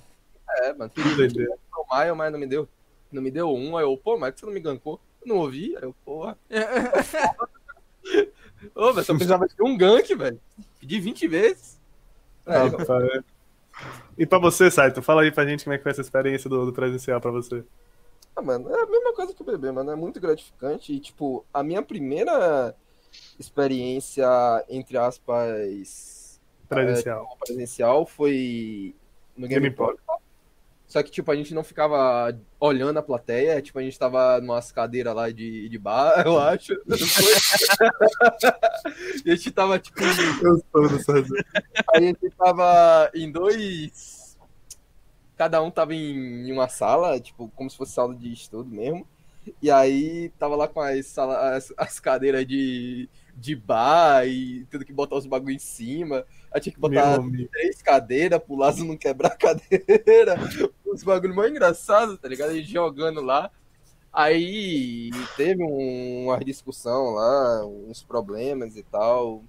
É, mano. *laughs* Maio, mas não me deu. Não me deu um. Aí eu, pô, mas que você não me gankou? Eu não ouvi. Aí eu, porra. *laughs* Ô, velho, só precisava de um gank, velho. Pedi 20 vezes. É, é. E pra você, Saito, fala aí pra gente como é que foi essa experiência do, do presencial pra você. Ah, mano, é a mesma coisa que o bebê, mano. É muito gratificante. E, tipo, a minha primeira experiência, entre aspas, Presencial. é, presencial foi no Game Game Import. Só que, tipo, a gente não ficava olhando a plateia, tipo, a gente tava numas cadeiras lá de, de bar, *laughs* eu acho. E a gente tava, tipo, Eu sou a gente tava em dois. Cada um tava em, em uma sala, tipo, como se fosse sala de estudo mesmo. E aí tava lá com as, sala, as, as cadeiras de, de bar e tudo que botar os bagulho em cima. Aí tinha que botar três cadeiras pro Lázaro não quebrar a *laughs* cadeira. Uns bagulho mais engraçados, tá ligado? A gente jogando lá. Aí teve um, uma discussão lá, uns problemas e tal.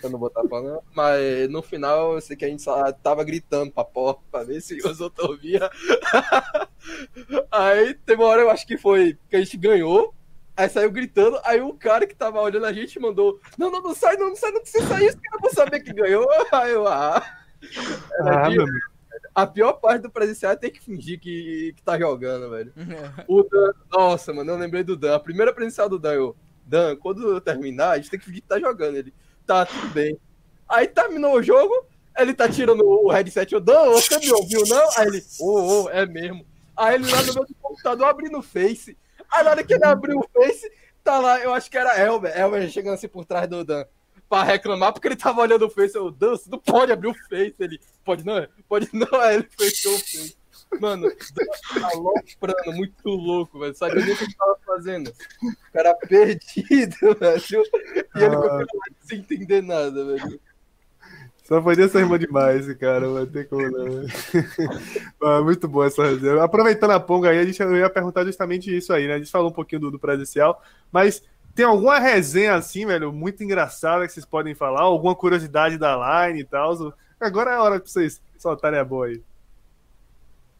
Eu não vou estar falando, mas no final eu sei que a gente só tava gritando pra porta pra ver se os outros ouviam. *laughs* Aí teve uma hora, eu acho que foi que a gente ganhou. Aí saiu gritando, aí o cara que tava olhando a gente mandou: Não, não, não sai, não, não sai, não precisa sair, os caras vão saber que ganhou. *laughs* Aí eu, ah. Era Ah, de- amigo. a pior parte do presencial é ter que fingir que, que tá jogando, velho. *laughs* O Dan, nossa, mano, eu lembrei do Dan. A primeira presencial do Dan, eu, Dan, quando eu terminar, a gente tem que fingir que tá jogando. Ele, tá, tudo bem. Aí terminou o jogo, ele tá tirando o headset, eu, Dan, você me ouviu, não? Aí ele, ô, ô, é mesmo. Aí ele lá no meu computador abrindo o Face. Aí na hora que ele abriu o Face, tá lá, eu acho que era Elber, Elber chegando assim por trás do Dan. Pra reclamar, porque ele tava olhando o Face. Eu, Dan, você não pode abrir o Face. Ele, pode não? Pode não. Aí *laughs* ele fechou o Face. Mano, Dan tá aloprando, muito louco, velho. Sabe nem o que ele tava fazendo. O cara perdido, *laughs* velho. E ele Ah. com sem entender nada, velho. Só podia ser irmã demais cara, não tem como não. *laughs* Ah, muito boa essa resenha. Aproveitando a ponga aí, a gente eu ia perguntar justamente isso aí, né? A gente falou um pouquinho do, do presencial, mas tem alguma resenha assim, velho, muito engraçada que vocês podem falar? Alguma curiosidade da line e tal? Agora é a hora pra vocês soltarem a boa aí.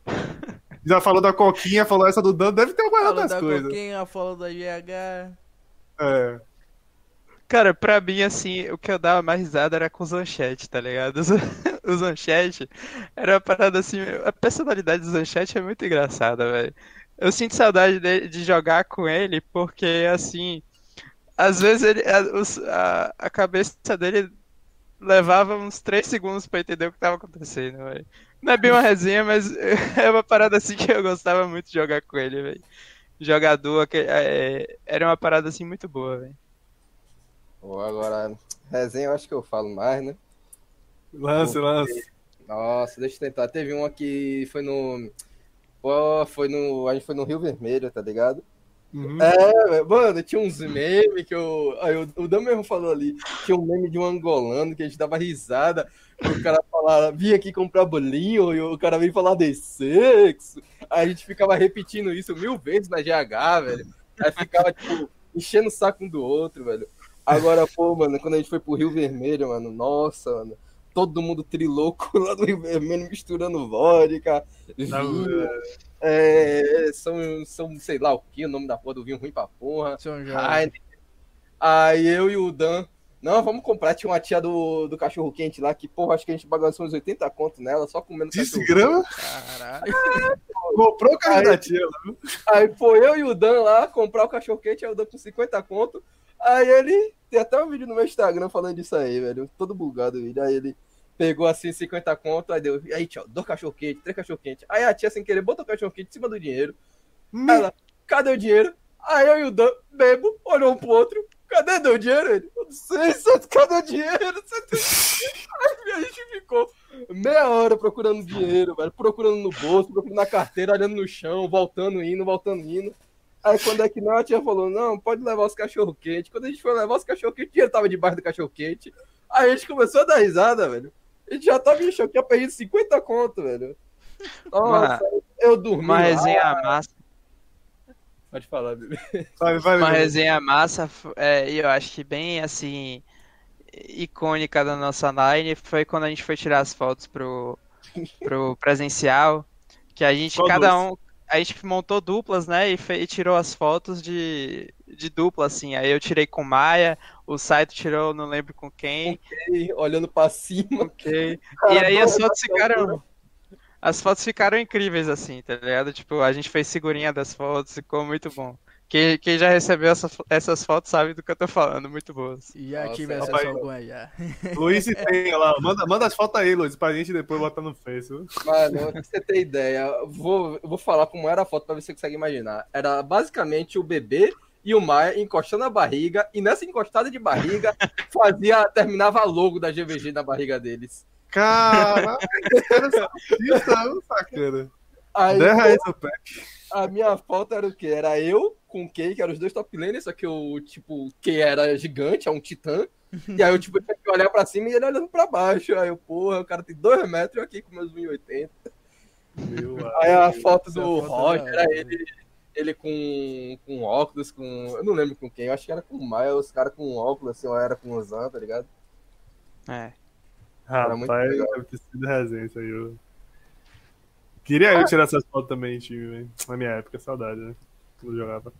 *laughs* Já falou da Coquinha, falou essa do Dan, deve ter algumas Falou outras da coisas. Coquinha, falou da GH. É. Cara, pra mim, assim, o que eu dava mais risada era com o Zanchete, tá ligado? *laughs* O Zanchete era uma parada assim. A personalidade do Zanchete é muito engraçada, velho. Eu sinto saudade de, de jogar com ele, porque, assim, às vezes ele, a, os- a, cabeça dele levava uns 3 segundos pra entender o que tava acontecendo, velho. Não é bem uma resenha, mas *laughs* é uma parada assim que eu gostava muito de jogar com ele, velho. Jogador, que, é, era uma parada assim muito boa, velho. Pô, agora, resenha eu acho que eu falo mais, né? Lance, lance. Nossa, deixa eu tentar. Teve uma que foi no. Pô, foi no. A gente foi no Rio Vermelho, tá ligado? Uhum. É, mano, tinha uns memes que eu. Aí, o, Dan mesmo falou ali. Tinha um meme de um angolano que a gente dava risada. O cara falava, vinha aqui comprar bolinho, e o cara veio falar de sexo. Aí a gente ficava repetindo isso mil vezes na GH, velho. Aí ficava, tipo, enchendo o saco um do outro, velho. Agora, pô, mano, quando a gente foi pro Rio Vermelho, mano, nossa, mano. Todo mundo trilouco *laughs* lá do Rio Vermelho misturando vodka, vinho. É, são, são, sei lá o que, o nome da porra do vinho ruim pra porra. Ai, aí eu e o Dan. Não, vamos comprar. Tinha uma tia do, do cachorro quente lá que, porra, acho que a gente balançou uns 80 conto nela, só comendo Disse cachorro. grama? Caralho. *laughs* Comprou o carro da tia lá. Aí foi eu e o Dan lá comprar o cachorro quente, aí o Dan com 50 conto. Aí ele. Tem até um vídeo no meu Instagram falando disso aí, velho. Todo bugado o vídeo. Aí ele pegou assim 50 conto, aí deu. Aí, tchau, dois cachorro quente, três cachorro quente. Aí a tia, sem querer, botou o cachorro quente em cima do dinheiro. Aí ela, cadê o dinheiro? Aí eu e o Dan, bebo, olhou um pro outro. Cadê meu dinheiro? Ele, não sei, Santo, cadê o dinheiro? *laughs* Aí a gente ficou meia hora procurando dinheiro, velho. Procurando no bolso, procurando na carteira, olhando no chão, voltando, indo, voltando, indo. Aí quando é que não, a tia falou, não, pode levar os cachorro quente. Quando a gente foi levar os cachorro quente, o dinheiro tava debaixo do cachorro quente. Aí a gente começou a dar risada, velho. A gente já tava em choque, tinha perdido 50 conto, velho. Nossa, eu dormi. Uma lá. resenha massa. Pode falar, bebê. Vai, vai, Uma vai. resenha massa, é, e eu acho que bem assim icônica da nossa line foi quando a gente foi tirar as fotos pro, pro presencial, que a gente Qual cada um a gente montou duplas, né, e, e tirou as fotos de, de dupla assim. Aí eu tirei com Maia, o Saito tirou, não lembro com quem. Olhando pra cima. Ok. *laughs* E aí as fotos ficaram as fotos ficaram incríveis assim, tá ligado? Tipo, a gente fez figurinha das fotos, ficou muito bom. Quem, quem já recebeu essa, essas fotos sabe do que eu tô falando, muito boas. E tive rapaz, acesso alguma já. *laughs* Luiz e tem, olha lá. Manda, manda as fotos aí, Luiz, pra gente depois botar no Facebook. Mano, pra você ter ideia, eu vou, vou falar como era a foto pra ver se você consegue imaginar. Era basicamente o bebê e o Maia encostando a barriga, e nessa encostada de barriga *laughs* fazia, terminava logo da GVG na barriga deles. Viu, sacana. Aí, 10 reais o pack. a minha foto era o quê? Era eu com o Kay, que eram os dois top laners, só que o, tipo, o Kay era gigante, é um titã. *laughs* E aí eu, tipo, tinha que olhar pra cima e ele olhando pra baixo. Aí eu, porra, o cara tem 2 metros e eu aqui com meus 1,80. Meu, Aí a foto do foto Roger era ele, ele com, com óculos, com. Eu não lembro com quem, eu acho que era com o Maia, os caras com óculos, assim, ou era com o Zan, tá ligado? É. Era muito Rapaz, legal. deve ter sido resenha isso aí. Eu... Queria eu tirar essas fotos também time, velho. Na minha época, saudade, né? Quando eu jogava.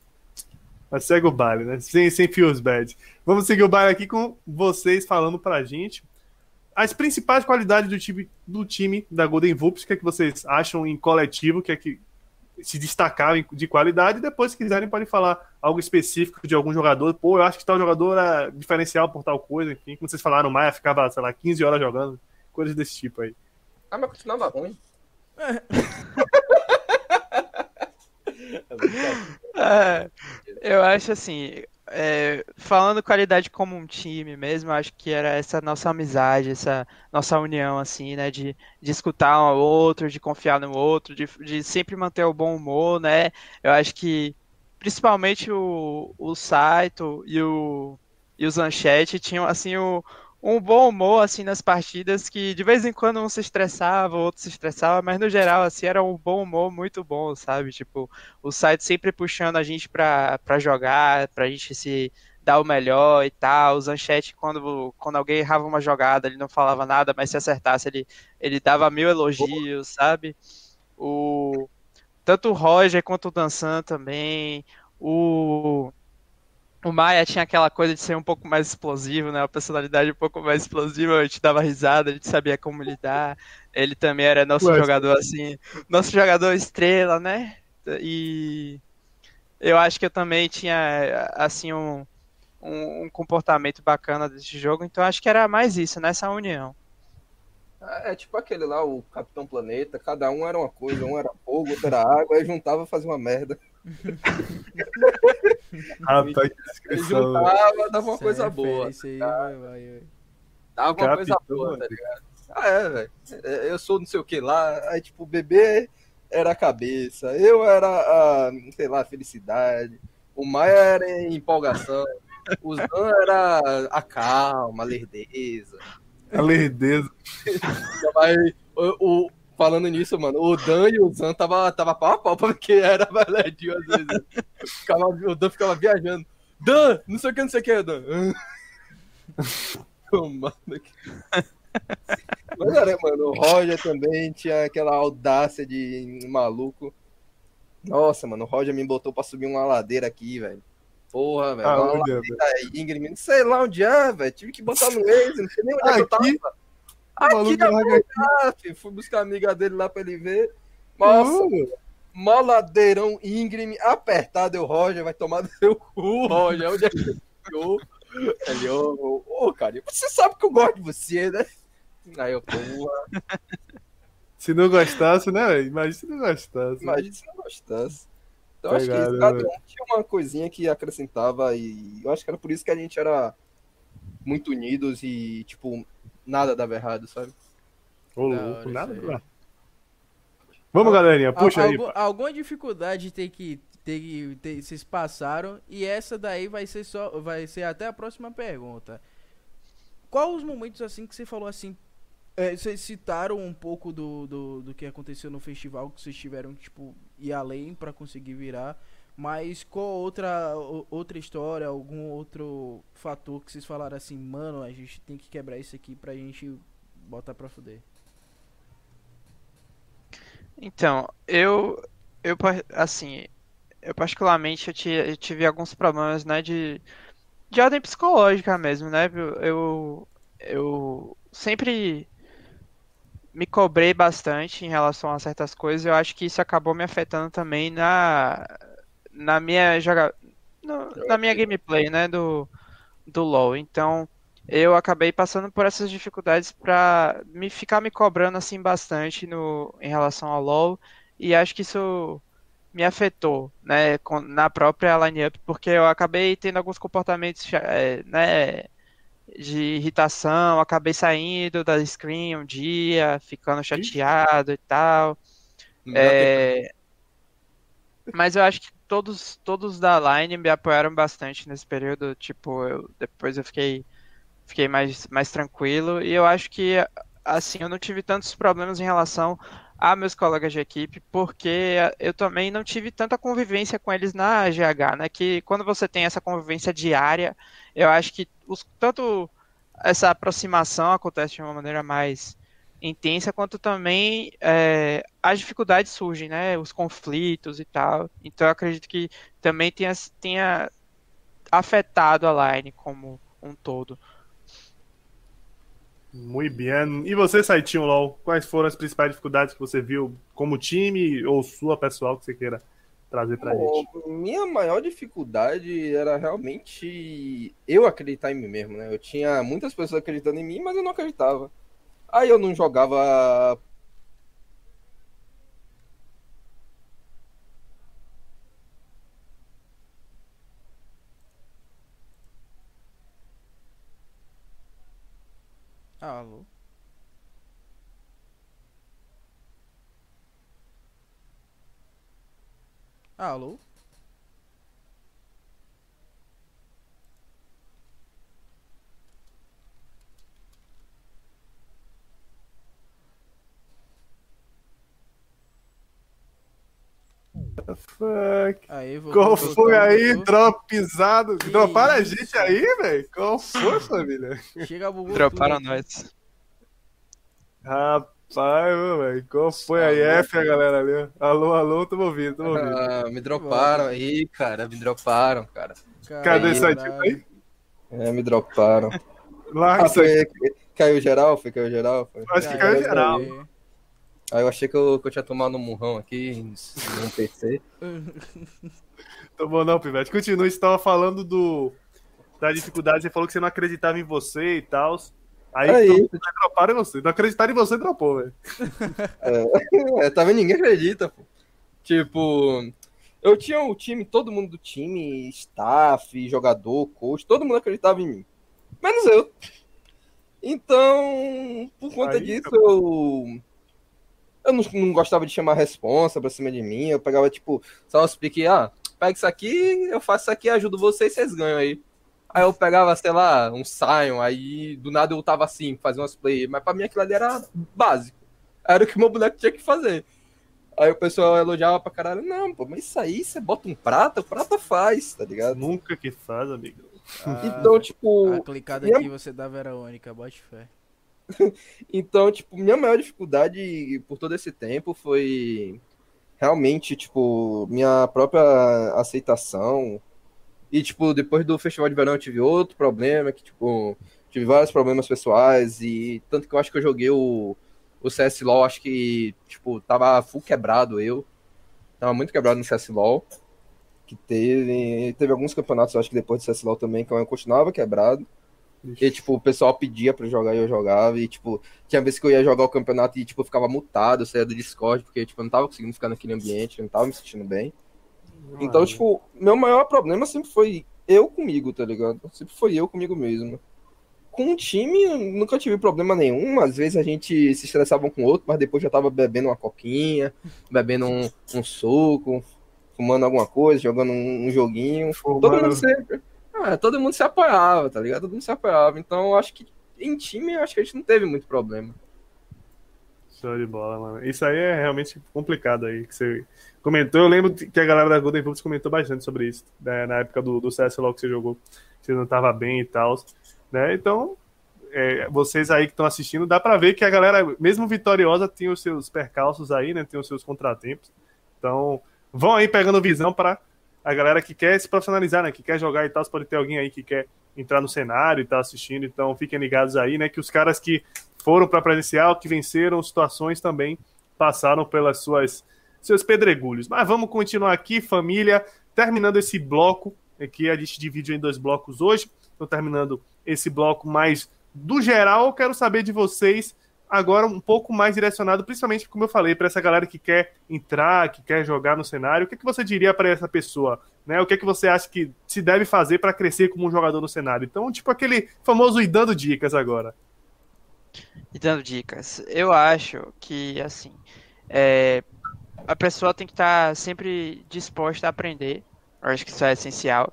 Mas segue o baile, né? Sem, sem feels bad. Vamos seguir o baile aqui com vocês falando pra gente as principais qualidades do time, do time da Golden Vulpes. O que é que vocês acham em coletivo? O que é que se destacaram de qualidade? E depois, se quiserem, podem falar algo específico de algum jogador. Pô, eu acho que tal jogador é diferencial por tal coisa. Enfim, como vocês falaram, o Maia ficava, sei lá, 15 horas jogando. Coisas desse tipo aí. Ah, mas continuava ruim. É, *laughs* *laughs* eu acho assim, é, falando qualidade como um time mesmo, acho que era essa nossa amizade, essa nossa união, assim, né, de, de escutar um ao outro, de confiar no outro, de, de sempre manter o bom humor, né, eu acho que principalmente o, o Saito e o, e o Zanchete tinham, assim, o, um bom humor, assim, nas partidas, que de vez em quando um se estressava, outro se estressava, mas no geral, assim, era um bom humor muito bom, sabe, tipo, o site sempre puxando a gente pra, pra jogar, pra gente se dar o melhor e tal. O Zanchete, quando, quando alguém errava uma jogada, ele não falava nada, mas se acertasse, ele, ele dava mil elogios, sabe? O, tanto o Roger quanto o Dançan também. O, o Maia tinha aquela coisa de ser um pouco mais explosivo, né? Uma personalidade um pouco mais explosiva, a gente dava risada, a gente sabia como lidar. Ele também era nosso Ué, jogador, assim, nosso jogador estrela, né? E eu acho que eu também tinha, assim, um, um, um comportamento bacana desse jogo, então acho que era mais isso, nessa união. É tipo aquele lá, o Capitão Planeta, cada um era uma coisa, um era fogo, outro era água, aí juntava e fazia uma merda. *laughs* Rapaz, que Aí descrição. juntava, dava uma coisa boa. referência aí, vai, vai, vai. Dava uma coisa Capitão, boa, tá mano. ligado? Ah, é, velho. É, Eu sou não sei o que lá, aí tipo, o bebê era a cabeça, eu era a, sei lá, a felicidade, o Maia era a empolgação, o Zan era a calma, a lerdeza. A lerdeza. *laughs* Aí, o, o- falando nisso, mano, o Dan e o Zan tava, tava pau a pau, porque era valedinho às vezes. Ficava- o Dan ficava viajando. Dan, não sei o que, não sei o que, Dan. *laughs* Tomando aqui. Mas era, mano, o Roger também tinha aquela audácia de maluco. Nossa, mano, o Roger me botou pra subir uma ladeira aqui, velho. Porra, velho. uma Aonde é, ladeira íngreme, não sei lá onde é, velho. Tive que botar no Waze, não sei nem onde é que eu tava. Aqui? Ah, filho, fui buscar a amiga dele lá pra ele ver. Nossa, mó ladeirão íngreme, apertado. Eu, Roger, vai tomar do seu cu, Roger. Onde é que você ficou? Ele, ô, ô, ô, cara, você sabe que eu gosto de você, né? Aí eu, porra, Se não gostasse, né? Imagina se não gostasse. imagina se não gostasse. Então acho que cada né? um tinha uma coisinha que acrescentava e eu acho que era por isso que a gente era muito unidos e, tipo, nada dava errado, sabe? Ô, louco, nada. lá. Vamos, galerinha, puxa aí. algu- alguma dificuldade tem que, tem que tem- vocês passaram e essa daí vai ser só vai ser até a próxima pergunta. Qual os momentos assim que você falou assim? é, vocês citaram um pouco do, do, do que aconteceu no festival que vocês tiveram que tipo ir além pra conseguir virar, mas qual outra outra história, algum outro fator que vocês falaram assim, mano, a gente tem que quebrar isso aqui pra gente botar pra fuder. Então, eu, eu assim, eu particularmente eu, eu tive alguns problemas, né, de, de ordem psicológica mesmo, né? Eu, eu sempre me cobrei bastante em relação a certas coisas. Eu acho que isso acabou me afetando também na, na minha joga, na minha gameplay, né, do, do LoL. Então, eu acabei passando por essas dificuldades pra me ficar me cobrando assim bastante no, em relação ao LoL. E acho que isso me afetou, né, na própria line-up, porque eu acabei tendo alguns comportamentos, é, né, de irritação, acabei saindo da screen um dia, ficando chateado e tal. É, Mas eu acho que todos, todos da line me apoiaram bastante nesse período. Tipo, eu, depois eu fiquei, fiquei mais, mais tranquilo. E eu acho que, assim, eu não tive tantos problemas em relação a meus colegas de equipe, porque eu também não tive tanta convivência com eles na GH, né? Que quando você tem essa convivência diária, eu acho que os, tanto essa aproximação acontece de uma maneira mais intensa, quanto também é, as dificuldades surgem, né? Os conflitos e tal. Então eu acredito que também tenha, tenha afetado a line como um todo. Muito bem. E você, Saitinho LOL, quais foram as principais dificuldades que você viu como time ou sua pessoal que você queira trazer pra gente? Bom, minha maior dificuldade era realmente eu acreditar em mim mesmo, né? Eu tinha muitas pessoas acreditando em mim, mas eu não acreditava. Aí eu não jogava. Alô? Alô? Fuck. Aí, voltou, Qual voltou, foi aí, dropizado? Que Droparam a isso? gente aí, velho? Qual foi, família? Chega bugou Droparam tudo. nós. Rapaz, velho, qual foi aí? F a galera ali. Alô, alô, tamo ouvindo, tamo ouvindo. Ah, me droparam aí, cara. Me droparam, cara. Cadê esse ativo aí? É, me droparam. Larga Ah, isso aí. foi, caiu geral? Foi caiu geral? Foi. Acho que caiu geral. aí. Aí eu achei que eu, que eu tinha tomado um murrão aqui num PC. *laughs* Tomou não, Pivete. Continua, você tava falando do, da dificuldade, você falou que você não acreditava em você e tal. Aí, Aí. mundo droparam em você. Não acreditaram em você, dropou, velho. *laughs* É, tá vendo? Ninguém acredita, pô. Tipo, eu tinha o time, todo mundo do time, staff, jogador, coach, todo mundo acreditava em mim. Menos eu. Então, por conta Aí, disso, eu. Eu não, não gostava de chamar responsa pra cima de mim. Eu pegava, tipo, só os piques, ah, pega isso aqui, eu faço isso aqui, ajudo vocês, vocês ganham aí. Aí eu pegava, sei lá, um Sion, aí do nada eu tava assim, fazia umas play, mas pra mim aquilo ali era básico. Era o que meu boneco tinha que fazer. Aí o pessoal elogiava pra caralho, não, pô, mas isso aí você bota um prata, o prata faz, tá ligado? Nunca que faz, amigo. Ah, Então, tipo, A clicada minha- que você dava era única, bote fé. *laughs* Então, tipo, minha maior dificuldade por todo esse tempo foi realmente, tipo, minha própria aceitação. E, tipo, depois do festival de verão eu tive outro problema, que, tipo, tive vários problemas pessoais e tanto que eu acho que eu joguei o, o CSLOL, acho que, tipo, tava full quebrado eu. Tava muito quebrado no CSLOL. Que teve, teve alguns campeonatos, acho que depois do CSLOL também, que eu continuava quebrado. E, tipo, o pessoal pedia pra jogar e eu jogava. E, tipo, tinha vezes que eu ia jogar o campeonato e, tipo, eu ficava mutado, eu saía do Discord, porque, tipo, eu não tava conseguindo ficar naquele ambiente, eu não tava me sentindo bem. Então, tipo, meu maior problema sempre foi eu comigo, tá ligado? Sempre foi eu comigo mesmo. Com o time, eu nunca tive problema nenhum. Às vezes a gente se estressava um com o outro, mas depois já tava bebendo uma coquinha, bebendo um, um suco, fumando alguma coisa, jogando um, um joguinho. Todo Mano, mundo sempre. Ah, todo mundo se apoiava, tá ligado? Todo mundo se apoiava. Então, acho que em time, acho que a gente não teve muito problema. Show de bola, mano. Isso aí é realmente complicado aí, que você comentou. Eu lembro que a galera da Golden Books comentou bastante sobre isso, né, na época do, do CSLOL que você jogou, que você não tava bem e tal, né? Então, é, vocês aí que estão assistindo, dá pra ver que a galera, mesmo vitoriosa, tem os seus percalços aí, né? Tem os seus contratempos. Então, vão aí pegando visão para a galera que quer se profissionalizar, né? Que quer jogar e tal. Pode ter alguém aí que quer entrar no cenário e tá assistindo. Então, fiquem ligados aí, né? Que os caras que foram para presencial, que venceram situações também passaram pelas suas seus pedregulhos. Mas vamos continuar aqui, família, terminando esse bloco que a gente divide em dois blocos hoje. Estou terminando esse bloco mais do geral. Eu quero saber de vocês agora um pouco mais direcionado, principalmente, como eu falei, para essa galera que quer entrar, que quer jogar no cenário. O que, é que você diria para essa pessoa? Né? O que, é que você acha que se deve fazer para crescer como um jogador no cenário? Então, tipo aquele famoso e dando dicas agora. E dando dicas. Eu acho que, assim, é, a pessoa tem que estar tá sempre disposta a aprender. Eu acho que isso é essencial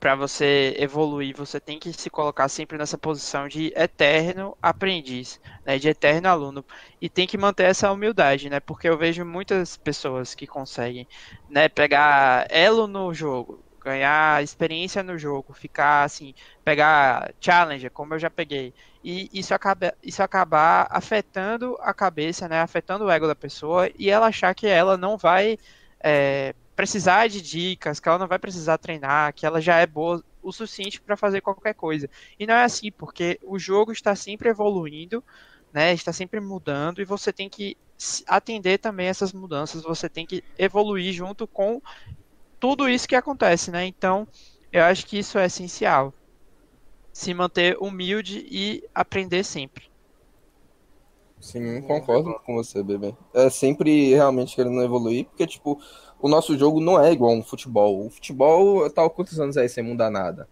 para você evoluir, você tem que se colocar sempre nessa posição de eterno aprendiz, né, de eterno aluno, e tem que manter essa humildade, né, porque eu vejo muitas pessoas que conseguem, né, pegar elo no jogo, ganhar experiência no jogo, ficar assim, pegar challenger, como eu já peguei, e isso acaba isso acabar afetando a cabeça, né, afetando o ego da pessoa e ela achar que ela não vai é, precisar de dicas, que ela não vai precisar treinar, que ela já é boa o suficiente para fazer qualquer coisa. E não é assim, porque o jogo está sempre evoluindo, né? Está sempre mudando e você tem que atender também essas mudanças, você tem que evoluir junto com tudo isso que acontece, né? Então, eu acho que isso é essencial. Se manter humilde e aprender sempre. Sim, concordo com você, bebê. É sempre realmente querendo evoluir, porque, tipo, o nosso jogo não é igual um futebol. O futebol tá há quantos anos aí sem mudar nada?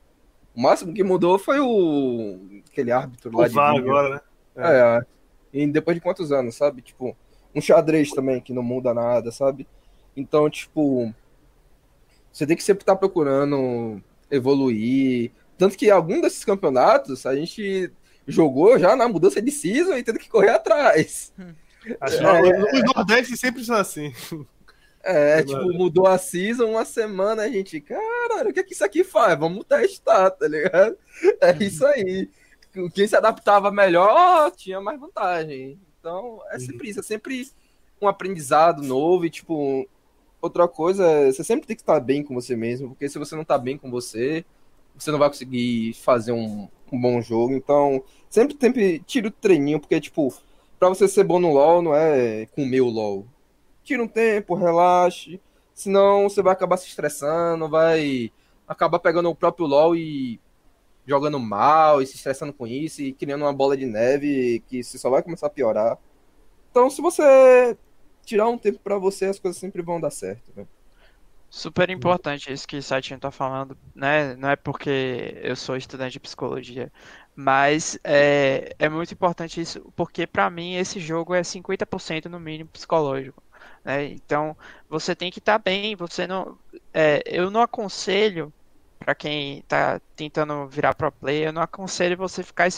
O máximo que mudou foi o aquele árbitro lá o de VAR agora, né? É. é. E depois de quantos anos, sabe? Tipo, um xadrez também que não muda nada, sabe? Então, tipo, você tem que sempre estar tá procurando evoluir. Tanto que algum desses campeonatos a gente jogou já na mudança de season e tendo que correr atrás. Acho é, os Nordeste sempre são assim. É, tipo, mudou a season uma semana, a gente, caralho, o que é que isso aqui faz? Vamos testar, tá ligado? É uhum. isso aí. Quem se adaptava melhor tinha mais vantagem. Então, é uhum. sempre isso, é sempre um aprendizado novo e, tipo, outra coisa, você sempre tem que estar bem com você mesmo, porque se você não tá bem com você, você não vai conseguir fazer um, um bom jogo. Então, sempre, sempre tira o treininho, porque, tipo, pra você ser bom no LoL, não é comer o LoL tira um tempo, relaxe. Senão você vai acabar se estressando, vai acabar pegando o próprio LoL e jogando mal e se estressando com isso e criando uma bola de neve que só vai começar a piorar. Então, se você tirar um tempo para você, as coisas sempre vão dar certo. Né? Super importante isso que o Satinho tá falando, né? Não é porque eu sou estudante de psicologia, mas é, é muito importante isso, porque para mim esse jogo é 50% no mínimo psicológico. Né? Então você tem que estar tá bem. Você não, é, eu não aconselho para quem está tentando virar pro player, eu não aconselho você ficar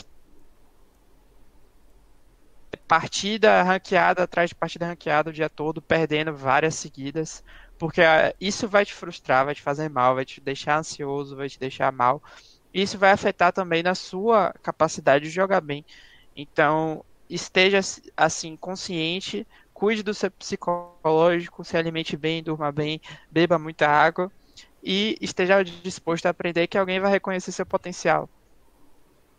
partida ranqueada atrás de partida ranqueada o dia todo, perdendo várias seguidas, porque ah, isso vai te frustrar, vai te fazer mal, vai te deixar ansioso, vai te deixar mal. Isso vai afetar também na sua capacidade de jogar bem. Então, esteja assim consciente cuide do seu psicológico, se alimente bem, durma bem, beba muita água e esteja disposto a aprender que alguém vai reconhecer seu potencial.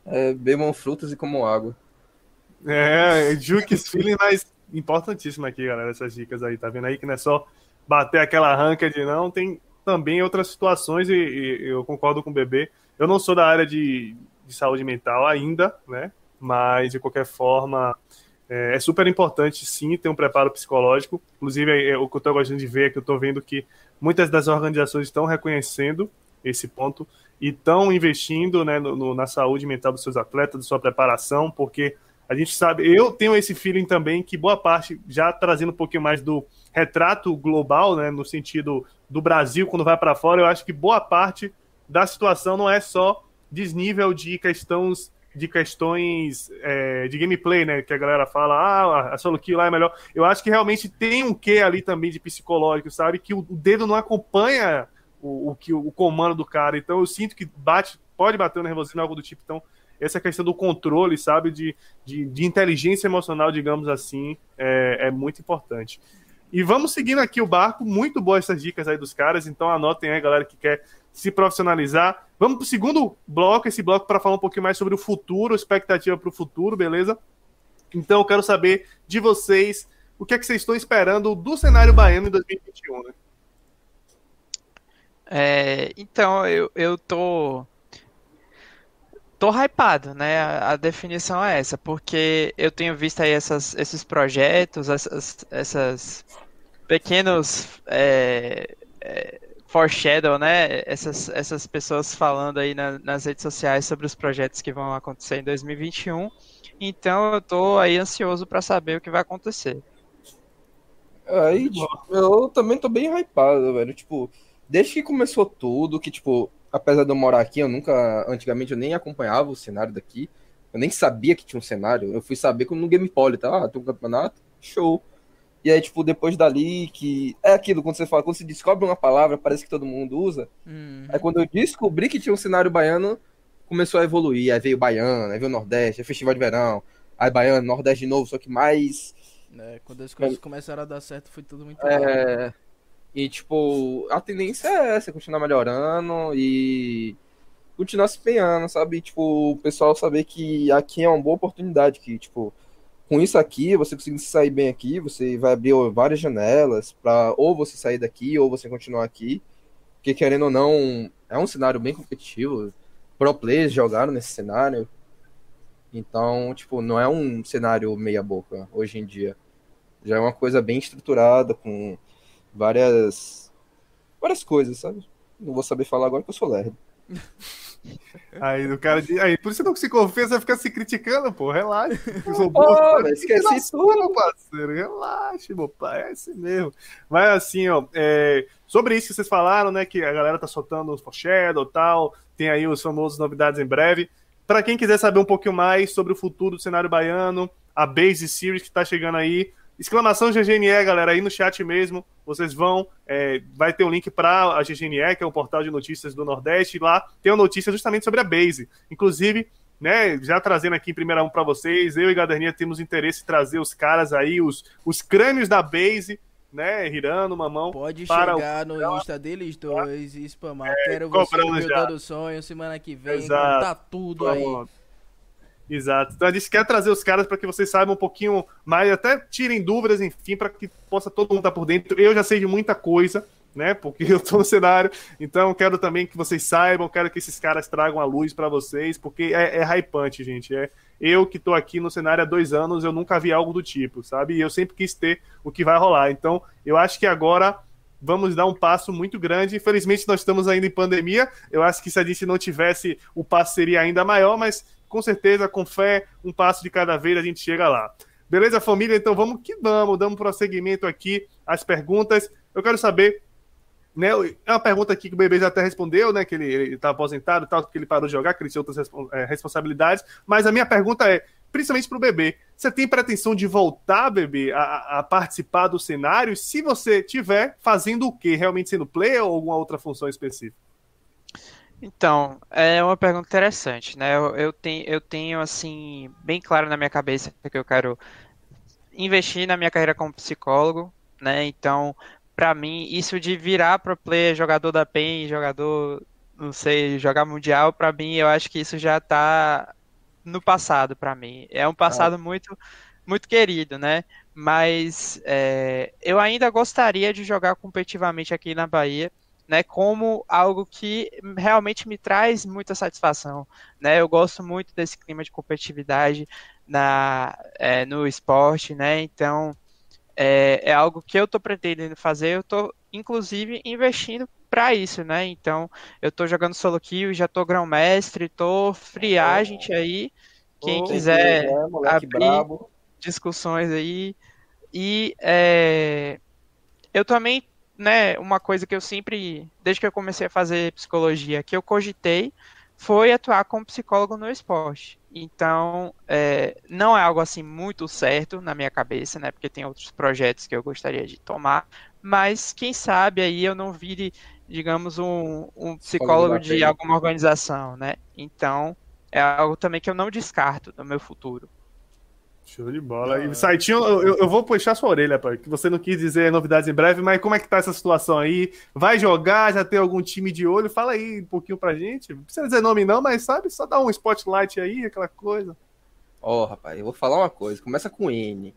É, bebam frutas e comam água. É, Juke's feeling mais importantíssimo aqui, galera, essas dicas aí, tá vendo aí que não é só bater aquela ranked, não, tem também outras situações e, e, eu concordo com o bebê. Eu não sou da área de, de saúde mental ainda, né, mas de qualquer forma é, é, super importante, sim, ter um preparo psicológico. Inclusive, é, é, o que eu estou gostando de ver é que eu estou vendo que muitas das organizações estão reconhecendo esse ponto e estão investindo né, no, no, na saúde mental dos seus atletas, da sua preparação, porque a gente sabe, eu tenho esse feeling também que boa parte, já trazendo um pouquinho mais do retrato global, né, no sentido do Brasil quando vai para fora, eu acho que boa parte da situação não é só desnível de questões de questões é, de gameplay, né? Que a galera fala, ah, a solo kill lá é melhor. Eu acho que realmente tem um quê ali também de psicológico, sabe? Que o, dedo não acompanha o, o, que, o comando do cara. Então eu sinto que bate, pode bater no nervosismo, algo do tipo. Então, essa questão do controle, sabe? De, de, de inteligência emocional, digamos assim, é, é muito importante. E vamos seguindo aqui o barco. Muito boas essas dicas aí dos caras. Então anotem aí, galera, que quer se profissionalizar. Vamos para o segundo bloco, esse bloco para falar um pouquinho mais sobre o futuro, expectativa para o futuro, beleza? Então eu quero saber de vocês o que é que vocês estão esperando do cenário baiano em 2021, né? É, então, eu, eu tô. Tô hypado, né? A, definição é essa, porque eu tenho visto aí essas, esses projetos, essas, essas pequenos é, é, foreshadow, né? Essas, essas pessoas falando aí na, nas redes sociais sobre os projetos que vão acontecer em 2021. Então eu tô aí ansioso para saber o que vai acontecer. Aí, tipo, eu também tô bem hypado, velho. Tipo, desde que começou tudo, que, tipo, apesar de eu morar aqui, eu nunca, antigamente, eu nem acompanhava o cenário daqui. Eu nem sabia que tinha um cenário. Eu fui saber quando no Game Poly, tá? Ah, tem um campeonato, show. E aí, tipo, depois dali, que. É aquilo, quando você fala, quando você descobre uma palavra, parece que todo mundo usa. Hum. Aí quando eu descobri que tinha um cenário baiano, começou a evoluir. Aí veio Baiano, aí veio Nordeste, aí Festival de Verão, aí Baiano, Nordeste de novo, só que mais. né, quando as coisas começaram a dar certo, foi tudo muito. É. E, tipo, a tendência é essa, continuar melhorando e continuar se empenhando, sabe? E, tipo, o pessoal saber que aqui é uma boa oportunidade, que, tipo, com isso aqui, você conseguir sair bem aqui, você vai abrir várias janelas para ou você sair daqui ou você continuar aqui. Porque, querendo ou não, é um cenário bem competitivo. Pro players jogaram nesse cenário. Então, tipo, não é um cenário meia boca hoje em dia. Já é uma coisa bem estruturada, com várias várias coisas, sabe? Não vou saber falar agora que eu sou lerdo. *laughs* Aí o cara diz, aí por isso não se confessa, vai ficar se criticando, pô, relaxa. Sou bom, velho, esqueci tudo. meu parceiro, relaxa, meu pai, é assim mesmo. Mas assim, ó, é, sobre isso que vocês falaram, né, que a galera tá soltando os foreshadow e tal, tem aí os famosos novidades em breve. Pra quem quiser saber um pouquinho mais sobre o futuro do cenário baiano, a Base Series que tá chegando aí, exclamação GGNE, galera, aí no chat mesmo, vocês vão, é, vai ter um link para a GGNE, que é o portal de notícias do Nordeste, e lá tem uma notícia justamente sobre a Base. Inclusive, né, já trazendo aqui em primeira mão para vocês, eu e Gaderninha temos interesse em trazer os caras aí, os, os crânios da Base, né, Hirano, Mamão, Pode para o- chegar no Insta deles dois e spamar. É, Quero você no já. Dando Sonho semana que vem. Exato. Tá tudo aí. Exato. Então a gente quer trazer os caras para que vocês saibam um pouquinho mais, até tirem dúvidas, enfim, para que possa todo mundo estar por dentro. Eu já sei de muita coisa, né? Porque eu tô no cenário. Então quero também que vocês saibam, quero que esses caras tragam a luz para vocês, porque é, é hypante, gente. É eu que tô aqui no cenário há dois anos, eu nunca vi algo do tipo, sabe? E eu sempre quis ter o que vai rolar. Então eu acho que agora vamos dar um passo muito grande. Infelizmente, nós estamos ainda em pandemia. Eu acho que se a gente não tivesse, o passo seria ainda maior, mas com certeza, com fé, um passo de cada vez a gente chega lá. Beleza, família? Então vamos que vamos, damos prosseguimento aqui às perguntas. Eu quero saber, né? É uma pergunta aqui que o bebê já até respondeu, né? Que ele, ele tá aposentado tal, que ele parou de jogar, que ele tinha outras eh, responsabilidades. Mas a minha pergunta é, principalmente pro bebê, você tem pretensão de voltar, bebê, a, a participar do cenário? Se você tiver, fazendo o quê? Realmente sendo player ou alguma outra função específica? Então, é uma pergunta interessante, né? Eu, eu tenho, eu tenho, assim, bem claro na minha cabeça que eu quero investir na minha carreira como psicólogo, né? Então, pra mim, isso de virar pro player, jogador da PEN, jogador, não sei, jogar mundial, pra mim, eu acho que isso já tá no passado pra mim. É um passado muito, muito querido, né? Mas é, eu ainda gostaria de jogar competitivamente aqui na Bahia né, como algo que realmente me traz muita satisfação, né? Eu gosto muito desse clima de competitividade na, é, no esporte, né? Então é, é algo que eu estou pretendendo fazer. Eu estou inclusive investindo para isso, né? Então eu estou jogando solo kill, já estou grão mestre, estou free agent aí. Quem Ô, quiser é, abrir- brabo. discussões aí. E é, eu também, né, uma coisa que eu sempre, desde que eu comecei a fazer psicologia, que eu cogitei, foi atuar como psicólogo no esporte. Então, é, não é algo assim muito certo na minha cabeça, né, porque tem outros projetos que eu gostaria de tomar, mas quem sabe aí eu não vire, digamos, um, um psicólogo de alguma organização, né? Então, é algo também que eu não descarto no meu futuro. Show de bola. Ah. E Saitinho, eu, eu- vou puxar sua orelha, pai, que você não quis dizer novidades em breve, mas como é que tá essa situação aí? Vai jogar? Já tem algum time de olho? Fala aí um pouquinho pra gente. Não precisa dizer nome não, mas sabe, só dá um spotlight aí, aquela coisa. Ó, rapaz, eu vou falar uma coisa. Começa com N.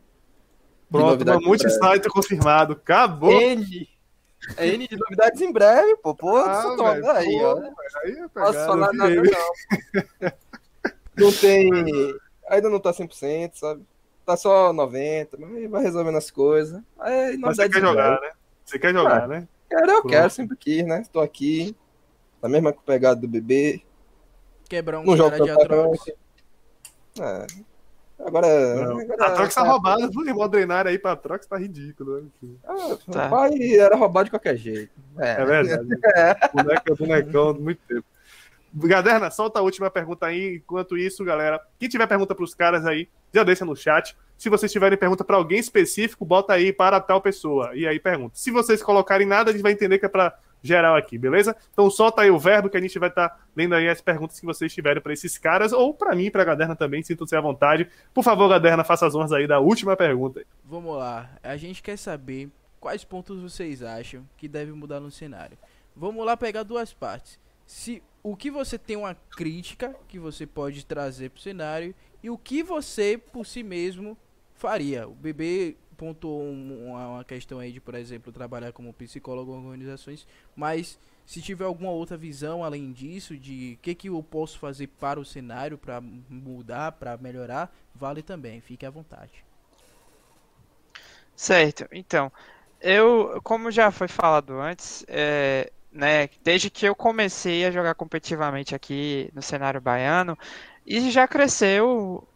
Pronto, Mamute. Sniper confirmado. Acabou. N. É N de novidades em breve, pô. Pô, Ah, isso toma- velho, aí, pô, ó. aí é Posso falar nada, não. Não tem. *laughs* Ainda não tá 100%, sabe? Tá só 90%, mas vai resolvendo as coisas. Aí, Mas você quer jogar, né? Você quer jogar, né? Quero, eu Pronto. quero, sempre quis, né? Tô aqui. Na mesma pegada do bebê. Quebrar um Não cara de Atrox. É. Agora. Não. agora A Trox tá roubada, *laughs* o drenar aí pra Trox tá ridículo. né? Ah, Tá. O pai era roubado de qualquer jeito. É É. verdade. Boneco, bonecão, muito tempo. Gaderna, solta a última pergunta aí. Enquanto isso, galera, quem tiver pergunta pros caras aí, já deixa no chat. Se vocês tiverem pergunta pra alguém específico, bota aí para tal pessoa. E aí pergunta. Se vocês colocarem nada, a gente vai entender que é pra geral aqui, beleza? Então solta aí o verbo que a gente vai estar lendo aí as perguntas que vocês tiverem pra esses caras, ou pra mim, pra Gaderna também, sintam-se à vontade. Por favor, Gaderna, faça as honras aí da última pergunta. Vamos lá. A gente quer saber quais pontos vocês acham que deve mudar no cenário. Vamos lá pegar duas partes. Se o que você tem uma crítica que você pode trazer pro cenário e o que você por si mesmo faria. O bebê pontuou um- uma, uma questão aí de, por exemplo, trabalhar como psicólogo em organizações, mas se tiver alguma outra visão além disso de o que que eu posso fazer para o cenário para mudar, para melhorar, vale também. Fique à vontade. Certo, então, eu, como já foi falado antes, é, né, desde que eu comecei a jogar competitivamente aqui no cenário baiano, e já cresceu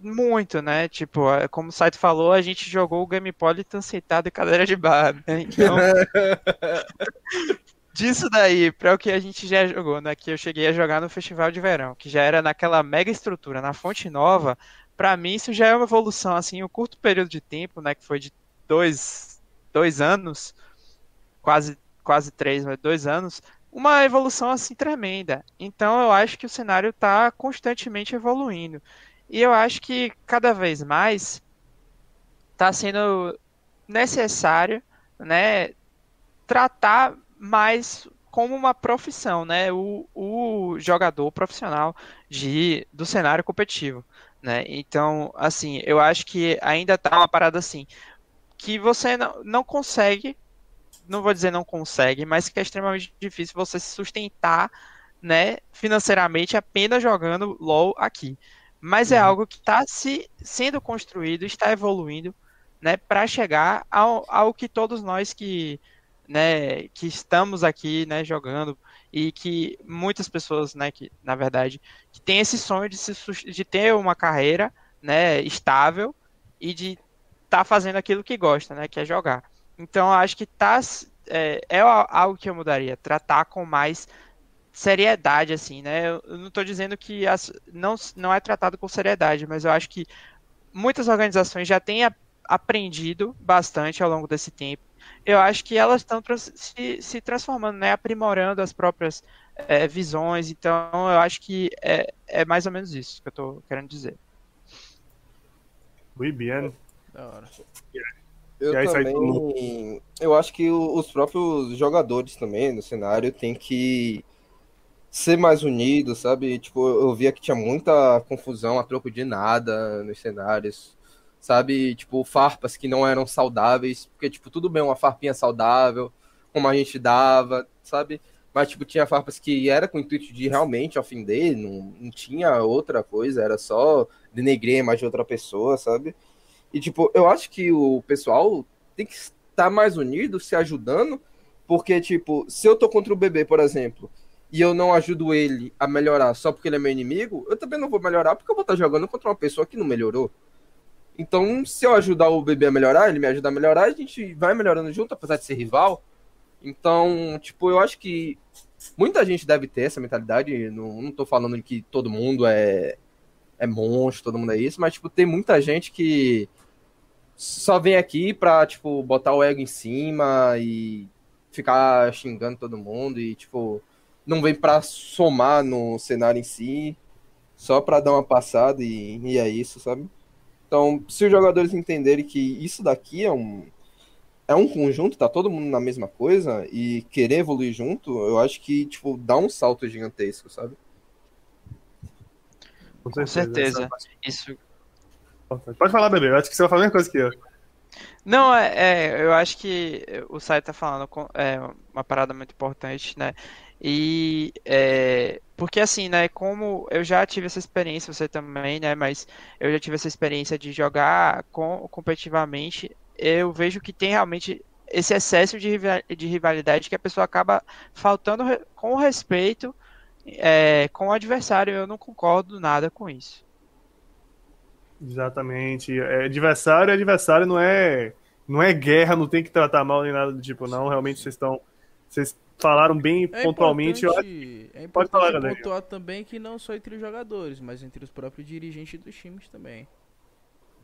muito, né? Tipo, como o site falou, a gente jogou o Gamepolitan sentado em cadeira de bar, né? Então, *laughs* disso daí para o que a gente já jogou, né? Que eu cheguei a jogar no Festival de Verão, que já era naquela mega estrutura, na Fonte Nova, Pra mim, isso já é uma evolução, assim, um curto período de tempo, né, que foi de dois, dois anos, quase, quase três, dois anos, uma evolução, assim, tremenda. Então, eu acho que o cenário está constantemente evoluindo. E eu acho que, cada vez mais, está sendo necessário, né, tratar mais como uma profissão, né, o, o jogador profissional de, do cenário competitivo né? Então, assim, eu acho que ainda tá uma parada assim, que você não, não consegue, não vou dizer não consegue, mas que é extremamente difícil você se sustentar, né, financeiramente apenas jogando LoL aqui. Mas é algo que está se, sendo construído, está evoluindo, né, para chegar ao, ao que todos nós que, né, que estamos aqui, né, jogando e que muitas pessoas, né, que na verdade que tem esse sonho de, se, de ter uma carreira, né, estável e de estar tá fazendo aquilo que gosta, né, que é jogar. Então, eu acho que tá é, é, algo que eu mudaria, tratar com mais seriedade, assim, né? Eu não estou dizendo que as, não, não é tratado com seriedade, mas eu acho que muitas organizações já têm a, aprendido bastante ao longo desse tempo eu acho que elas estão se, se, transformando, né, aprimorando as próprias é, visões. Então, eu acho que é, é, mais ou menos isso que eu estou querendo dizer. Muito bem. Da hora. Eu também, eu acho que os próprios jogadores também no cenário tem que ser mais unidos, sabe? Tipo, eu via que tinha muita confusão a troco de nada nos cenários sabe? Tipo, farpas que não eram saudáveis, porque, tipo, tudo bem uma farpinha saudável, como a gente dava, sabe? Mas, tipo, tinha farpas que era com o intuito de realmente ofender, não, não tinha outra coisa, era só denegrir imagem de outra pessoa, sabe? E, tipo, eu acho que o pessoal tem que estar mais unido, se ajudando, porque, tipo, se eu tô contra o bebê, por exemplo, e eu não ajudo ele a melhorar só porque ele é meu inimigo, eu também não vou melhorar porque eu vou estar jogando contra uma pessoa que não melhorou. Então, se eu ajudar o bebê a melhorar, ele me ajuda a melhorar, a gente vai melhorando junto, apesar de ser rival. Então, tipo, eu acho que muita gente deve ter essa mentalidade. Não, não tô falando que todo mundo é, é monstro, todo mundo é isso, mas, tipo, tem muita gente que só vem aqui pra, tipo, botar o ego em cima e ficar xingando todo mundo e, tipo, não vem pra somar no cenário em si, só pra dar uma passada e, e é isso, sabe? Então, se os jogadores entenderem que isso daqui é um, é um conjunto, tá todo mundo na mesma coisa e querer evoluir junto, eu acho que, tipo, dá um salto gigantesco, sabe? Com certeza. Isso. Pode falar, bebê. Eu acho que você vai falar a mesma coisa que eu. Não, é, é, eu acho que o site tá falando com- é uma parada muito importante, né? E é, porque assim, né, como eu já tive essa experiência, você também, né, mas eu já tive essa experiência de jogar com, competitivamente, eu vejo que tem realmente esse excesso de, de rivalidade que a pessoa acaba faltando com respeito é, com o adversário. Eu não concordo nada com isso. Exatamente. É, adversário é adversário, não é, não é guerra, não tem que tratar mal nem nada do tipo, não. Realmente vocês estão. Vocês falaram bem É pontualmente. Eu acho importante, é Pode falar, importante Gabriel. pontuar também que não só entre os jogadores, mas entre os próprios dirigentes dos times também.